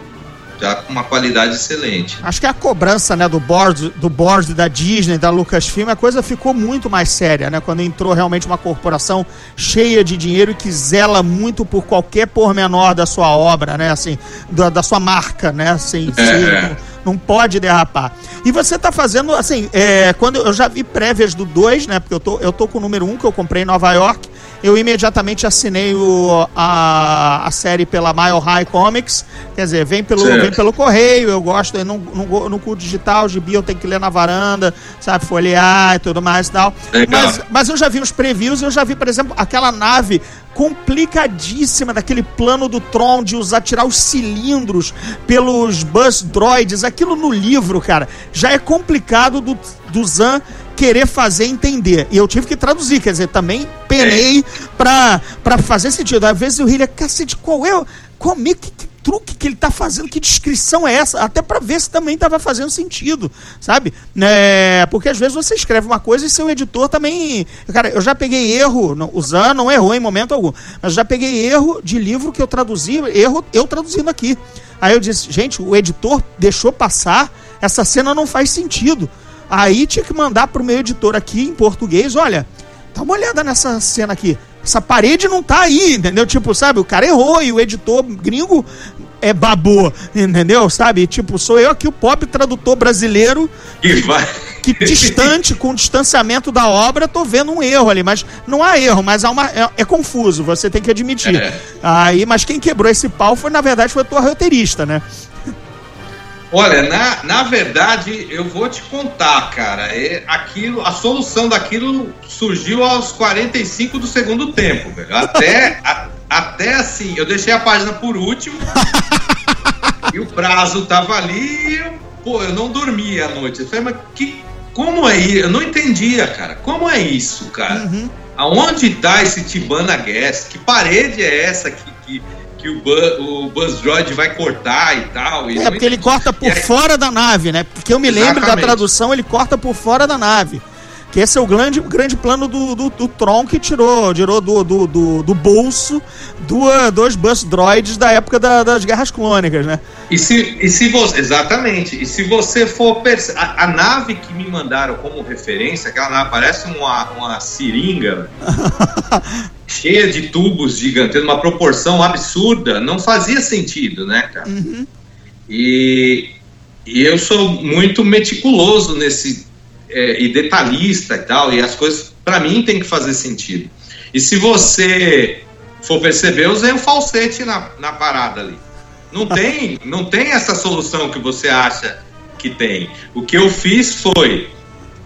já com uma qualidade excelente. Acho que a cobrança, né, do board, do board da Disney, da Lucasfilm, a coisa ficou muito mais séria, né? Quando entrou realmente uma corporação cheia de dinheiro e que zela muito por qualquer pormenor da sua obra, né? Assim, da, da sua marca, né? Assim, É, é. não, não pode derrapar. E você tá fazendo, assim, é, quando eu já vi prévias do 2, né? Porque eu tô, eu tô com o número 1 um, que eu comprei em Nova York. Eu imediatamente assinei o, a, a série pela Mile High Comics. Quer dizer, vem pelo, Certo. vem pelo correio, eu gosto, eu não, não, não curto digital, gibi eu tenho que ler na varanda, sabe, folhear e tudo mais e tal. Legal. Mas, mas eu já vi os previews, eu já vi, por exemplo, aquela nave complicadíssima daquele plano do Tron de usar, tirar os cilindros pelos bus droids. Aquilo no livro, cara, já é complicado do, do Zan querer fazer entender. E eu tive que traduzir, quer dizer, também penei pra fazer sentido. Às vezes eu ria, cacete, qual é, o- qual é, que, que truque que ele tá fazendo, que descrição é essa? Até pra ver se também tava fazendo sentido, sabe? É, porque às vezes você escreve uma coisa e seu editor também. Cara, eu já peguei erro, não, o Zan não errou em momento algum, mas já peguei erro de livro que eu traduzi, erro eu traduzindo aqui. Aí eu disse, gente, o editor deixou passar, essa cena não faz sentido. Aí tinha que mandar pro meu editor aqui em português, olha, dá uma olhada nessa cena aqui. Essa parede não tá aí, entendeu? Tipo, sabe, o cara errou e o editor gringo é babô, entendeu? Sabe? Tipo, sou eu aqui o pop tradutor brasileiro E vai. que distante, com o distanciamento da obra, tô vendo um erro ali, mas não há erro, mas há uma, é, é confuso, você tem que admitir. É. Aí, mas quem quebrou esse pau foi, na verdade, foi o roteirista, né? Olha, na, na verdade, eu vou te contar, cara. É, aquilo, a solução daquilo surgiu aos 45 do segundo tempo, velho. Até, a- até assim, eu deixei a página por último. [LAUGHS] e o prazo tava ali e eu, pô, eu não dormia à noite. Eu falei, mas que, como é isso? Eu não entendia, cara. Como é isso, cara? Uhum. Aonde tá esse Tibana Gas? Que parede é essa que, que, que o, Bu- o Buzz Droid vai cortar e tal? E É, porque ele corta por aí- fora da nave, né? Porque eu me lembro da tradução, ele corta por fora da nave. Que esse é o grande, grande plano do, do, do Tron que tirou, tirou do, do, do, do bolso do, dois bus droids da época da- das guerras clônicas, né? E se, e se você. Exatamente. E se você for. perce- A, a nave que me mandaram como referência, aquela nave parece uma, uma seringa [LAUGHS] cheia de tubos gigantes, uma proporção absurda, não fazia sentido, né, cara? Uhum. E, e eu sou muito meticuloso nesse é, e detalhista e tal, e as coisas para mim tem que fazer sentido. E se você for perceber, eu usei um falsete na, na parada ali. Não [LAUGHS] tem, não tem essa solução que você acha que tem. O que eu fiz foi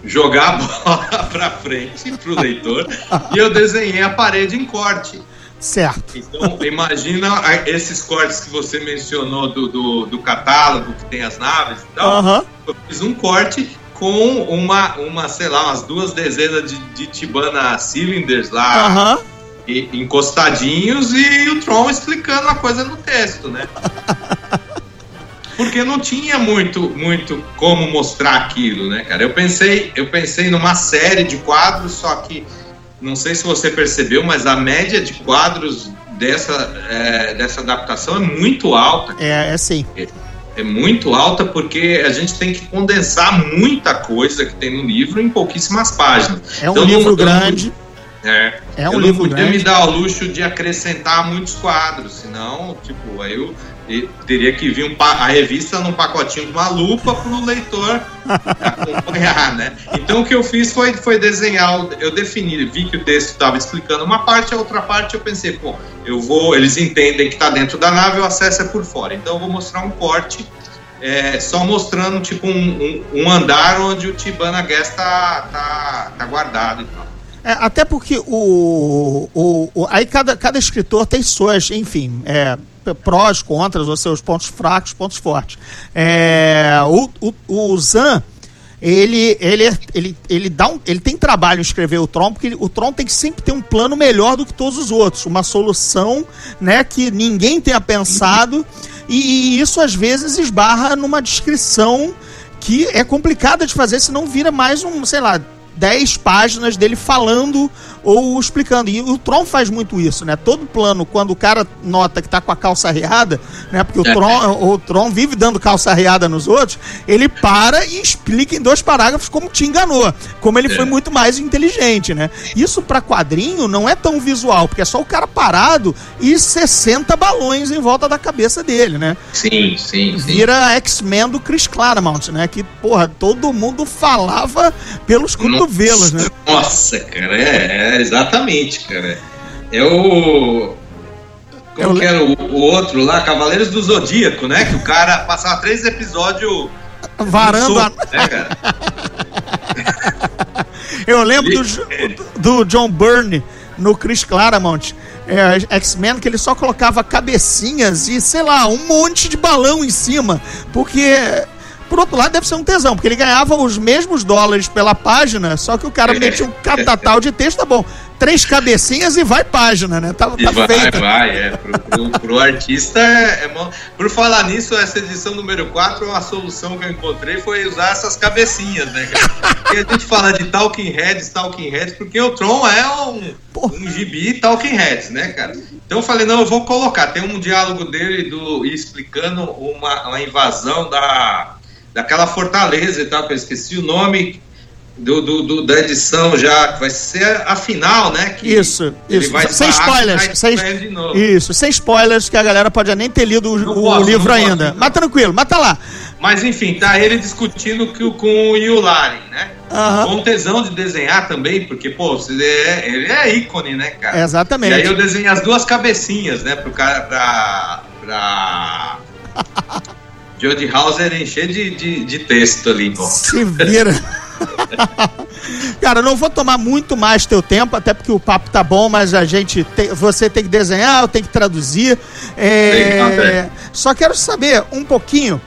jogar a [LAUGHS] bola para frente para o leitor e eu desenhei a parede em corte. Certo. Então, imagina esses cortes que você mencionou do, do, do catálogo, que tem as naves e tal. Aham. Eu fiz um corte com uma, uma sei lá, umas duas dezenas de, de Tibana Cylinders lá e- encostadinhos e o Tron explicando a coisa no texto, né? [LAUGHS] Porque não tinha muito, muito como mostrar aquilo, né, cara? Eu pensei, eu pensei numa série de quadros, só que não sei se você percebeu, mas a média de quadros dessa, é, dessa adaptação é muito alta. É, é sim. É muito alta porque a gente tem que condensar muita coisa que tem no livro em pouquíssimas páginas. É um Então, livro não- grande. É, É um eu livro não podia grande. me dar ao luxo de acrescentar muitos quadros, senão, tipo, aí eu teria que vir um a revista num pacotinho com uma lupa para o leitor acompanhar, né? Então o que eu fiz foi, foi desenhar, eu defini, vi que o texto estava explicando uma parte, a outra parte eu pensei, pô, eu vou, eles entendem que está dentro da nave, o acesso é por fora, então eu vou mostrar um corte é, só mostrando tipo um, um- um andar onde o Tibana Gas tá, tá, tá guardado e tal. É, até porque o, o, o- aí cada, cada escritor tem suas, enfim, é, prós, contras, os seus pontos fracos, pontos fortes. É, o, o, o Zan, ele, ele, ele, ele, dá um, ele tem trabalho em escrever o Tron, porque ele- o Tron tem que sempre ter um plano melhor do que todos os outros, uma solução né, que ninguém tenha pensado, e, e isso às vezes esbarra numa descrição que é complicada de fazer, senão vira mais um, sei lá, 10 páginas dele falando ou explicando. E o Tron faz muito isso, né? Todo plano, quando o cara nota que tá com a calça arreada, né? Porque o É. Tron, o Tron vive dando calça arreada nos outros, ele para e explica em dois parágrafos como te enganou. Como ele foi muito mais inteligente, né? Isso pra quadrinho não é tão visual, porque é só o cara parado e 60 balões em volta da cabeça dele, né? Sim, sim, sim. Vira X-Men do Chris Claremont, né? Que, porra, todo mundo falava pelos cotovelos, né? Nossa, cara, é, é exatamente, cara. É o. Como Eu que era o, o outro lá? Cavaleiros do Zodíaco, né? Que o cara passava três episódios. Varando no a... soco, né, cara? [LAUGHS] Eu lembro do, do John Byrne no Chris Claremont. É, X-Men, que ele só colocava cabecinhas e, sei lá, um monte de balão em cima. Porque, por outro lado, deve ser um tesão, porque ele ganhava os mesmos dólares pela página, só que o cara metia um catatal de texto, tá bom. Três cabecinhas e vai página, né? Tá, tá vai, feita. vai, é. Pro, pro- pro artista é, é bom. Por falar nisso, essa edição número 4, a solução que eu encontrei foi usar essas cabecinhas, né, cara? Porque a gente fala de Talking Heads, Talking Heads, porque o Tron é um, um gibi Talking Heads, né, cara? Então eu falei, não, eu vou colocar. Tem um diálogo dele do, explicando uma, uma invasão da, daquela fortaleza e tal, que eu esqueci o nome. Do, do- do- da edição já, que vai ser a final, né? Que Isso, ele isso. vai Sem spoilers. Sem, isso, sem spoilers, que a galera pode nem ter lido o, posso, livro posso, ainda. não. Mas tranquilo, mas tá lá. Mas enfim, tá ele discutindo que, com o Yularen, né? Aham. Com tesão de desenhar também, porque, pô, você é- ele é ícone, né, cara? Exatamente. E aí eu desenhei as duas cabecinhas, né, pro cara, pra. pra... [LAUGHS] Jodie Hauser encher de, de, de texto ali, pô. Se vira. [LAUGHS] Cara, não vou tomar muito mais teu tempo, até porque o papo tá bom, mas a gente tem- você tem que desenhar, eu tenho que traduzir. É, só quero saber um pouquinho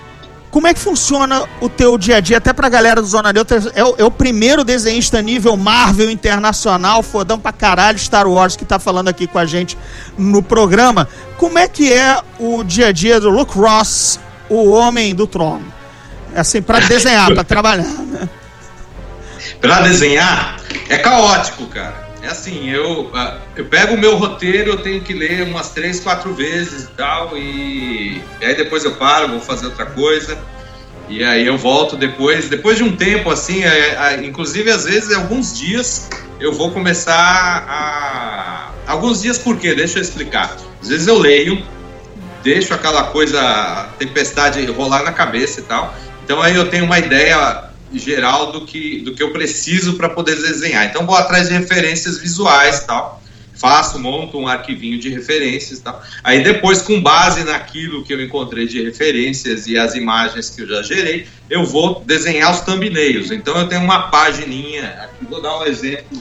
como é que funciona o teu dia a dia, até pra galera do Zona Neutra. É o, é o primeiro desenhista nível Marvel Internacional, fodão pra caralho, Star Wars, que tá falando aqui com a gente no programa. Como é que é o dia a dia do Luke Ross, o homem do trono? Assim, pra desenhar, pra trabalhar. né? Pra desenhar, é caótico, cara. É assim, eu, ah, eu pego o meu roteiro, eu tenho que ler umas três, quatro vezes e tal, e, e aí depois eu paro, vou fazer outra coisa, e aí eu volto depois. Depois de um tempo, assim, é, é, inclusive às vezes, alguns dias, eu vou começar a. Alguns dias por quê? Deixa eu explicar. Às vezes eu leio, deixo aquela coisa, tempestade rolar na cabeça e tal. Então aí eu tenho uma ideia geral do que, do que eu preciso para poder desenhar. Então vou atrás de referências visuais e tal. Faço, monto um arquivinho de referências e tal. Aí depois, com base naquilo que eu encontrei de referências e as imagens que eu já gerei, eu vou desenhar os thumbnails. Então eu tenho uma pagininha, aqui vou dar um exemplo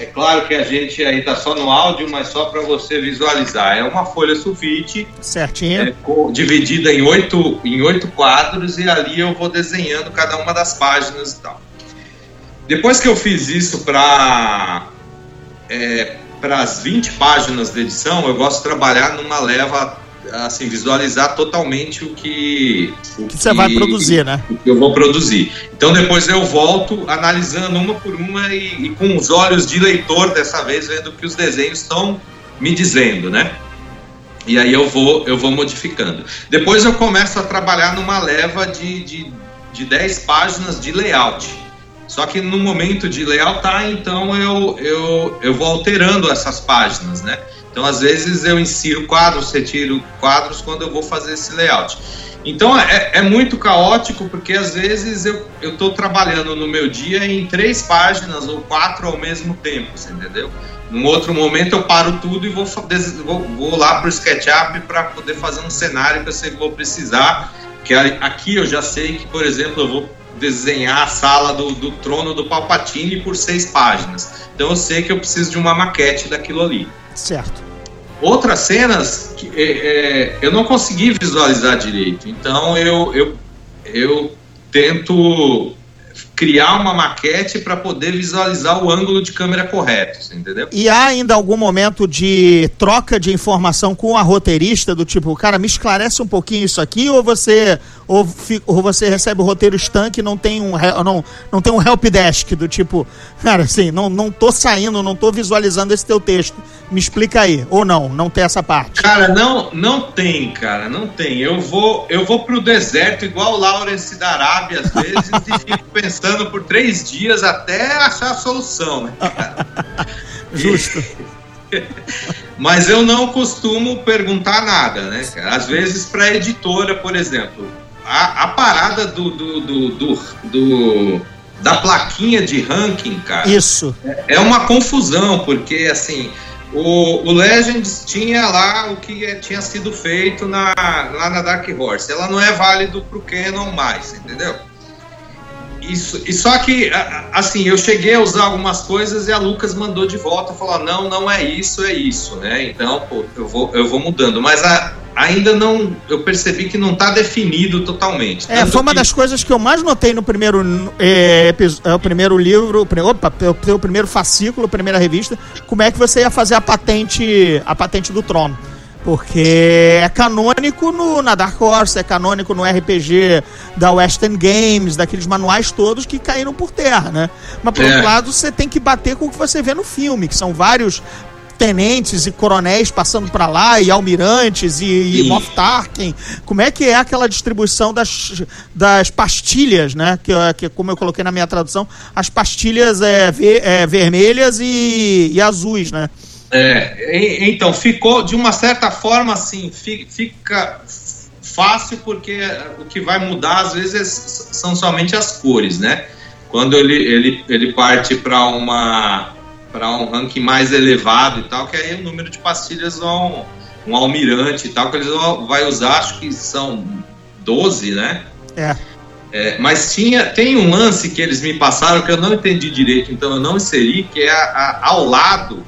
é claro que a gente aí está só no áudio, mas só para você visualizar. É uma folha sulfite. Certinho. É, dividida em oito, em oito quadros e ali eu vou desenhando cada uma das páginas e tal. Depois que eu fiz isso para é, para as 20 páginas de edição, eu gosto de trabalhar numa leva assim, visualizar totalmente o que. O que, você vai produzir, né? O que eu vou produzir. Então depois eu volto analisando uma por uma e, e com os olhos de leitor dessa vez, vendo o que os desenhos estão me dizendo, né? E aí eu vou, eu vou modificando. Depois eu começo a trabalhar numa leva de, de, de 10 páginas de layout. Só que no momento de layoutar, então eu, eu, eu vou alterando essas páginas, né? Então, às vezes, eu insiro quadros, retiro quadros quando eu vou fazer esse layout. Então, é, é muito caótico, porque às vezes eu estou trabalhando no meu dia em três páginas ou quatro ao mesmo tempo, entendeu? Num outro momento eu paro tudo e vou, vou, vou lá para o SketchUp para poder fazer um cenário que eu sei que vou precisar. Que aqui eu já sei que, por exemplo, eu vou desenhar a sala do, do trono do Palpatine por seis páginas. Então eu sei que eu preciso de uma maquete daquilo ali. Certo. Outras cenas que, é, é, eu não consegui visualizar direito, então eu, eu, eu tento criar uma maquete para poder visualizar o ângulo de câmera correto, entendeu? E há ainda algum momento de troca de informação com a roteirista do tipo, cara, me esclarece um pouquinho isso aqui ou você ou, ou você recebe o roteiro estanque e não tem um não, não tem um help desk do tipo, cara, assim, não não tô saindo, não tô visualizando esse teu texto. Me explica aí. Ou não, não tem essa parte. Cara, não não tem, cara, não tem. Eu vou eu vou pro deserto igual o Lawrence da Arábia às vezes e fico [LAUGHS] pensando pensando por três dias até achar a solução, né, [LAUGHS] Justo. [LAUGHS] Mas eu não costumo perguntar nada, né, cara? Às vezes para editora, por exemplo, a, a parada do, do, do, do, da plaquinha de ranking, cara. Isso. É, é uma confusão, porque assim, o, o, Legends tinha lá o que tinha sido feito na, lá na Dark Horse. Ela não é válido pro Canon mais, entendeu? Isso, e só que, assim, eu cheguei a usar algumas coisas e a Lucas mandou de volta, falou, não, não é isso, é isso, né? Então, pô, eu vou, eu vou mudando. Mas a, ainda não, eu percebi que não está definido totalmente. É, foi uma que... das coisas que eu mais notei no primeiro, é, é, o primeiro livro, opa, o primeiro fascículo, a primeira revista, como é que você ia fazer a patente, a patente do trono. Porque é canônico no, na Dark Horse, é canônico no RPG da Western Games, daqueles manuais todos que caíram por terra, né? Mas por é. outro lado, você tem que bater com o que você vê no filme, que são vários tenentes e coronéis passando para lá, e almirantes, e, e Moff Tarkin. Como é que é aquela distribuição das, das pastilhas, né? Que, que, como eu coloquei na minha tradução, as pastilhas é, ver, é vermelhas e, e azuis, né? É, então, ficou de uma certa forma assim, fica fácil porque o que vai mudar às vezes são somente as cores, né? Quando ele, ele, ele parte para uma para um ranking mais elevado e tal, que aí o número de pastilhas vão um almirante e tal, que eles vão vai usar, acho que são 12, né? É. é. mas tinha, tem um lance que eles me passaram que eu não entendi direito, então eu não inseri, que é a, a, ao lado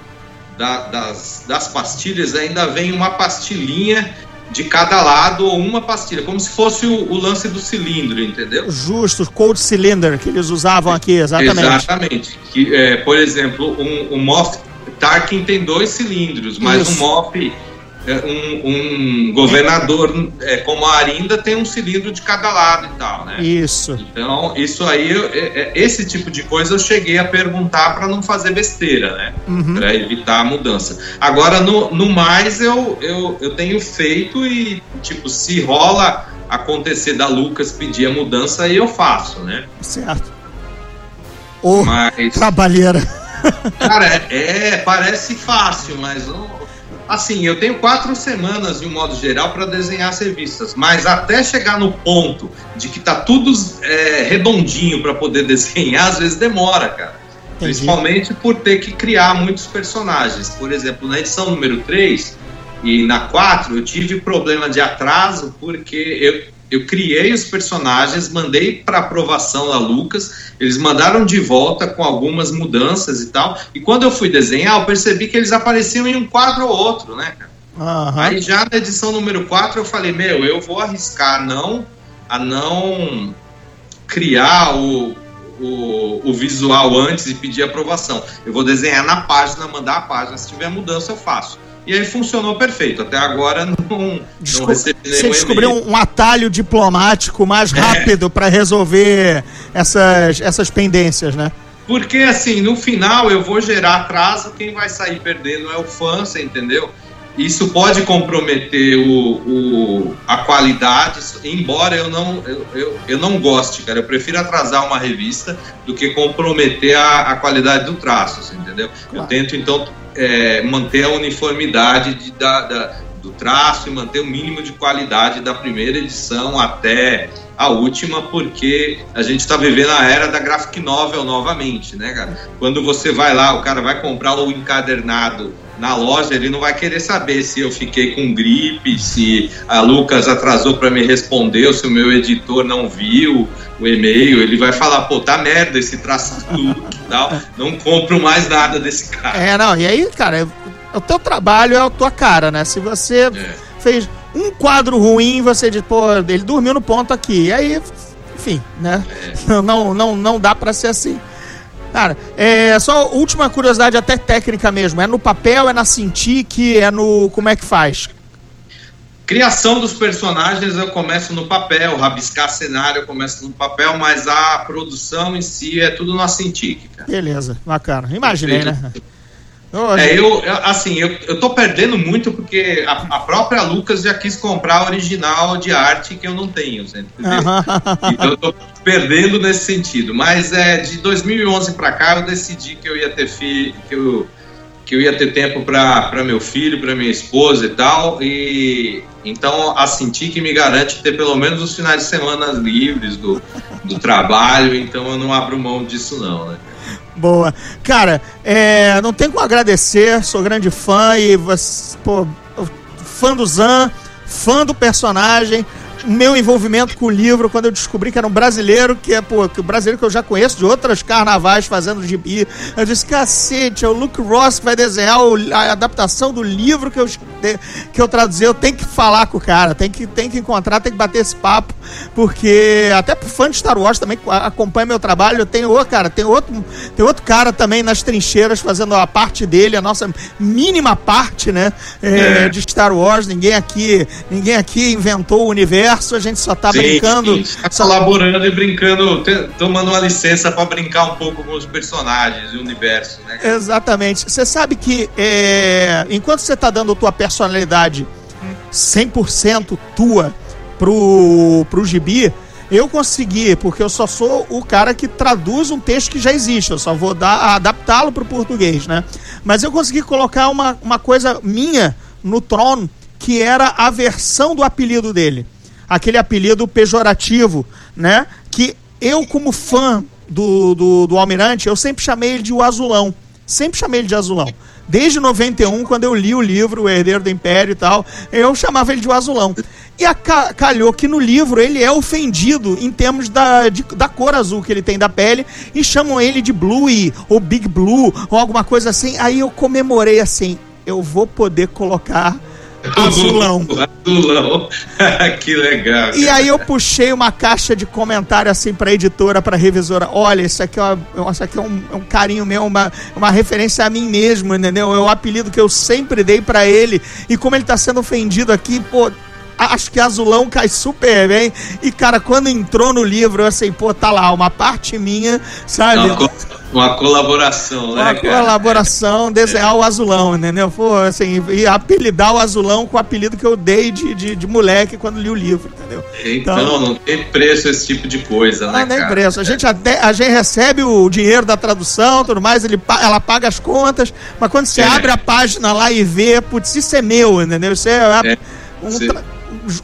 da, das, das pastilhas ainda vem uma pastilhinha de cada lado ou uma pastilha, como se fosse o, o, lance do cilindro, entendeu? Justo, cold cylinder que eles usavam aqui, exatamente. Exatamente. Que, é, por exemplo, um, um Moff Tarkin tem dois cilindros, mas Isso. um Moff é, um, um governador é, como a Arinda tem um cilindro de cada lado e tal, né? Isso. Então, isso aí, é, é, esse tipo de coisa eu cheguei a perguntar para não fazer besteira, né? Uhum. Para evitar a mudança. Agora, no, no mais, eu, eu, eu tenho feito e, tipo, se rola acontecer da Lucas pedir a mudança, aí eu faço, né? Certo. Ô, oh, mas... trabalheira. Cara, é, é, parece fácil, mas Assim, eu tenho quatro semanas, de um modo geral, para desenhar as revistas, mas até chegar no ponto de que tá tudo é, redondinho para poder [LAUGHS] desenhar, às vezes demora, cara. Entendi. Principalmente por ter que criar muitos personagens. Por exemplo, na edição número 3 e na 4, eu tive problema de atraso porque eu, eu criei os personagens, mandei para aprovação a Lucas, eles mandaram de volta com algumas mudanças e tal. E quando eu fui desenhar, eu percebi que eles apareciam em um quadro ou outro, né, cara? Aham. Aí já na edição número 4 eu falei, meu, eu vou arriscar não, a não criar o, o, o visual antes e pedir aprovação. Eu vou desenhar na página, mandar a página. Se tiver mudança, eu faço. E aí funcionou perfeito. Até agora não, não Desco- recebi Você nenhum descobriu e-mail. um, atalho diplomático mais É. rápido para resolver essas, essas pendências, né? Porque assim, no final eu vou gerar atraso, quem vai sair perdendo é o fã, você entendeu? Isso pode comprometer o, o- a qualidade, embora eu não, eu, eu, eu não goste, cara. Eu prefiro atrasar uma revista do que comprometer a, a qualidade do traço, você entendeu? Claro. Eu tento, então, é, manter a uniformidade de, da, da- do traço e manter o mínimo de qualidade da primeira edição até a última, porque a gente está vivendo a era da graphic novel novamente, né, cara? Quando você vai lá, o cara vai comprar o encadernado na loja, ele não vai querer saber se eu fiquei com gripe, se a Lucas atrasou para me responder, se o meu editor não viu o e-mail, ele vai falar, pô, tá merda esse traço do Luke e tal, não compro mais nada desse cara. É, não, e aí, cara, o teu trabalho é a tua cara, né? Se você É. fez um quadro ruim, você diz, pô, ele dormiu no ponto aqui. E aí, enfim, né? [LAUGHS] Não, não, não dá pra ser assim. Cara, é só última curiosidade, até técnica mesmo. É no papel, é na Cintiq, é no. Como é que faz? Criação dos personagens eu começo no papel, rabiscar cenário eu começo no papel, mas a produção em si é tudo na Cintiq, cara. Beleza, bacana. Imaginei, né? É, eu, eu- assim, eu, eu tô perdendo muito porque a, a própria Lucas já quis comprar a original de arte que eu não tenho. Então [LAUGHS] eu tô perdendo nesse sentido. Mas é de 2011 para cá eu decidi que eu ia ter fi, que eu que eu ia ter tempo para meu filho, para minha esposa e tal. E então a Cintiq me garante ter pelo menos os finais de semana livres do, do trabalho. Então eu não abro mão disso não, né? Boa. Cara, é, não tem como agradecer, sou grande fã e pô, fã do Zan, fã do personagem. Meu envolvimento com o livro, quando eu descobri que era um brasileiro, que é, pô, que o brasileiro que eu já conheço de outras carnavais fazendo gibi. Eu disse, cacete, é o Luke Ross que vai desenhar a adaptação do livro que eu, que eu traduzi. Eu tenho que falar com o cara, tem que, tem que encontrar, tem que bater esse papo, porque até pro fã de Star Wars também acompanha meu trabalho, eu tenho, ô, cara, tem outro, tem outro cara também nas trincheiras fazendo a parte dele, a nossa mínima parte, né, é, É. de Star Wars. Ninguém aqui, ninguém aqui inventou o universo, a gente só tá Sim, brincando. sim, tá só- colaborando e brincando, tomando uma licença para brincar um pouco com os personagens e o universo, né? Exatamente. Você sabe que é, enquanto você está dando tua personalidade 100% tua pro, pro gibi, eu consegui, porque eu só sou o cara que traduz um texto que já existe, eu só vou adaptá-lo para o português, né? Mas eu consegui colocar uma, uma coisa minha no Tron, que era a versão do apelido dele. Aquele apelido pejorativo, né? Que eu, como fã do, do, do Almirante, eu sempre chamei ele de o Azulão. Sempre chamei ele de Azulão. Desde 91, quando eu li o livro, O Herdeiro do Império e tal, eu chamava ele de o Azulão. E a, calhou que no livro ele é ofendido em termos da, de- da cor azul que ele tem da pele e chamam ele de Bluey ou Big Blue ou alguma coisa assim. Aí eu comemorei assim: eu vou poder colocar Azulão. [LAUGHS] Azulão. [LAUGHS] que legal. E cara. aí eu puxei uma caixa de comentário assim pra editora, pra revisora. Olha, isso aqui é, uma- isso aqui é um, é um carinho meu, uma, uma referência a mim mesmo, entendeu? É o apelido que eu sempre dei pra ele. E como ele tá sendo ofendido aqui, pô, acho que azulão cai super bem. E, cara, quando entrou no livro, eu assim, pô, tá lá, uma parte minha, sabe? Uma, co- uma colaboração, né, Uma cara? colaboração, desenhar o azulão, entendeu? Pô, assim, e apelidar o azulão com o apelido que eu dei de, de, de moleque quando li o livro, entendeu? Então, não tem preço esse tipo de coisa, né, Ah, nem cara? preço. A gente, até, a gente recebe o dinheiro da tradução, tudo mais, ele, ela paga as contas, mas quando você É. abre a página lá e vê, putz, isso é meu, entendeu? Isso é, É. um Você- tra-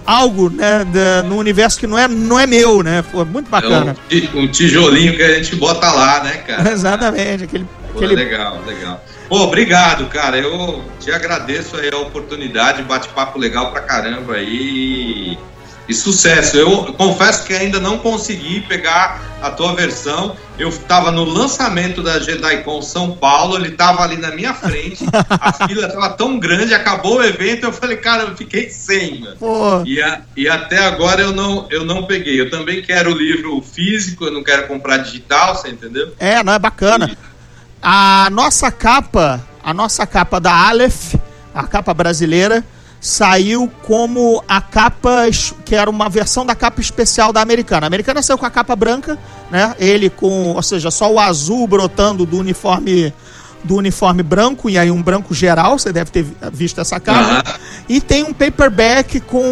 algo, né, da- no universo que não é, não é meu, né? Pô, muito É bacana. um, ti- um tijolinho que a gente bota lá, né, cara? [LAUGHS] Exatamente, aquele, Pô, aquele Legal, legal. Pô, obrigado, cara. Eu te agradeço aí a oportunidade, bate-papo legal pra caramba aí. E sucesso. Eu confesso que ainda não consegui pegar a tua versão. Eu tava no lançamento da JediCon São Paulo, ele tava ali na minha frente. [LAUGHS] A fila tava tão grande, acabou o evento, eu falei, cara, eu fiquei sem, mano. E, a- e até agora eu não, eu não peguei. Eu também quero o livro físico, eu não quero comprar digital, você entendeu? É, não é bacana. A nossa capa, a nossa capa da Aleph, a capa brasileira, saiu como a capa que era uma versão da capa especial da americana. A americana saiu com a capa branca, né? Ele com, ou seja, só o azul brotando do uniforme do uniforme branco e aí um branco geral, você deve ter vi- visto essa capa. Aham. E tem um paperback com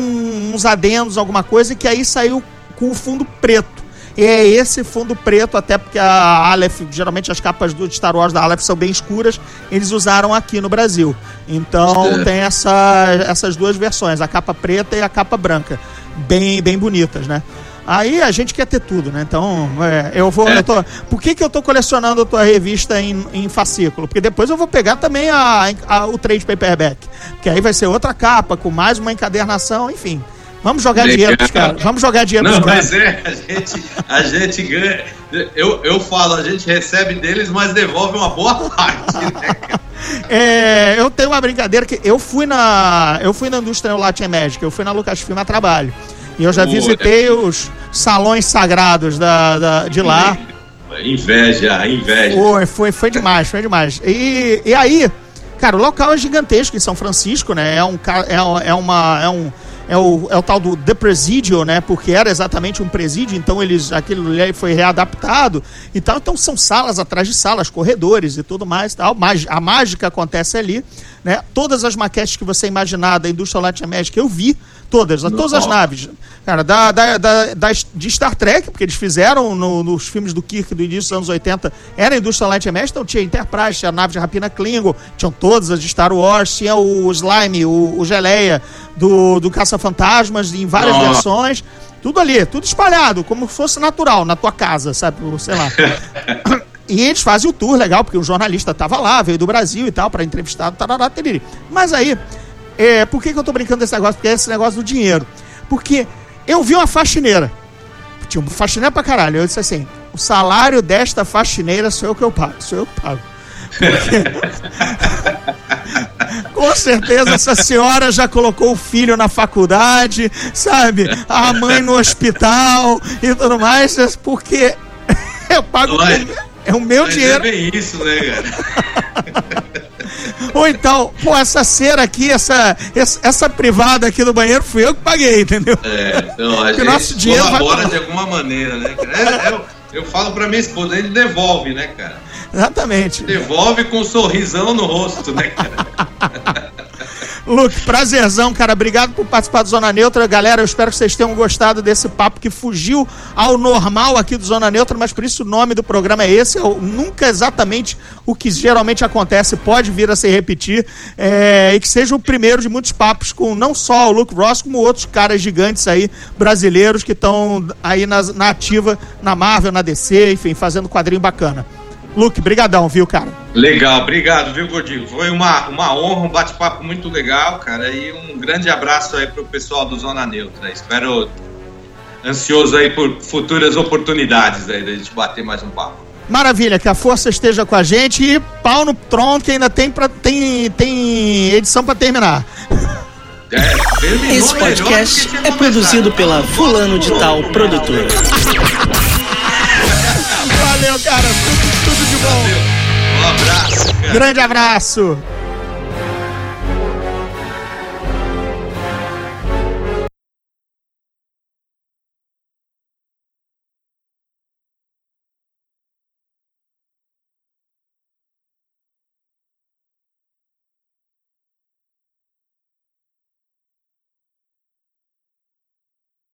uns adendos, alguma coisa, que aí saiu com o fundo preto. E é esse fundo preto, até porque a Aleph, geralmente as capas do Star Wars da Aleph são bem escuras, eles usaram aqui no Brasil. Então É. tem essa, essas duas versões, a capa preta e a capa branca. Bem, bem bonitas, né? Aí a gente quer ter tudo, né? Então, é, eu vou. É. eu tô- por que, que eu tô colecionando a tua revista em, em fascículo? Porque depois eu vou pegar também a, a- o trade paperback. Que aí vai ser outra capa, com mais uma encadernação, enfim. Vamos jogar Legal. dinheiro pros caras. Vamos jogar dinheiro Não, pros caras. mas é, a gente, a gente ganha. Eu, eu falo, a gente recebe deles, mas devolve uma boa parte, né, cara? [LAUGHS] É, eu tenho uma brincadeira que eu fui na. Eu fui na indústria Latin Magic, eu fui na Lucasfilm a trabalho. E eu já Olha. visitei os salões sagrados da, da- de lá. [LAUGHS] Inveja, inveja. Foi, foi, foi demais, foi demais. E, e aí, cara, o local é gigantesco em São Francisco, né? É um é, é uma é um é o, é o tal do The Presidio, né? Porque era exatamente um presídio, então eles aquilo ali foi readaptado e tal. Então são salas atrás de salas, corredores e tudo mais, tal. A mágica acontece ali, né? Todas as maquetes que você imaginar da indústria Latin Magic eu vi todas, todas as Nossa. naves, cara, da, da, da, da- de Star Trek, porque eles fizeram no- nos filmes do Kirk do início dos anos 80, era a indústria Light Magic, então tinha Enterprise, tinha a nave de Rapina Klingon, tinham todas as de Star Wars, tinha o Slime, o, o Geleia do, do Caça-Fantasmas, em várias versões, tudo ali, tudo espalhado, como se fosse natural, na tua casa, sabe, sei lá. [LAUGHS] E eles fazem o tour legal, porque o jornalista tava lá, veio do Brasil e tal, para entrevistar, tarará, teriri. Mas aí, é, por que, que eu tô brincando desse negócio? Porque é esse negócio do dinheiro. Porque eu vi uma faxineira. Tinha uma faxineira pra caralho. Eu disse assim: o salário desta faxineira sou eu que eu pago. Sou eu que pago. Porque- [LAUGHS] Com certeza essa senhora já colocou o filho na faculdade, sabe? A mãe no hospital e tudo mais, porque [LAUGHS] eu pago. Mas- É o meu Mas dinheiro. é bem isso, né, cara? [LAUGHS] Ou então, pô, essa cera aqui, essa, essa, essa privada aqui do banheiro fui eu que paguei, entendeu? É, então, a [LAUGHS] o nosso gente dinheiro vai colabora pra- de alguma maneira, né? É, é, eu, eu falo pra minha esposa, gente devolve, né, cara? Exatamente. Devolve com um sorrisão no rosto, né, cara? [LAUGHS] Luke, prazerzão, cara. Obrigado por participar do Zona Neutra. Galera, eu espero que vocês tenham gostado desse papo que fugiu ao normal aqui do Zona Neutra, mas por isso o nome do programa é esse. É o- nunca exatamente o que geralmente acontece, pode vir a se repetir. é, e que seja o primeiro de muitos papos com não só o Luke Ross, como outros caras gigantes aí, brasileiros, que estão aí na, na ativa, na Marvel, na DC, enfim, fazendo quadrinho bacana. Luke, brigadão, viu, cara? Legal, obrigado, viu, Gordinho? Foi uma, uma honra, um bate-papo muito legal, cara. E um grande abraço aí pro pessoal do Zona Neutra. Espero ansioso aí por futuras oportunidades aí da gente bater mais um papo. Maravilha, que a força esteja com a gente e pau no Tron que ainda tem, pra, tem, tem edição pra terminar. É, Esse podcast é produzido pela Fulano de Tal Produtora. Valeu, cara. Um abraço, cara. Grande abraço.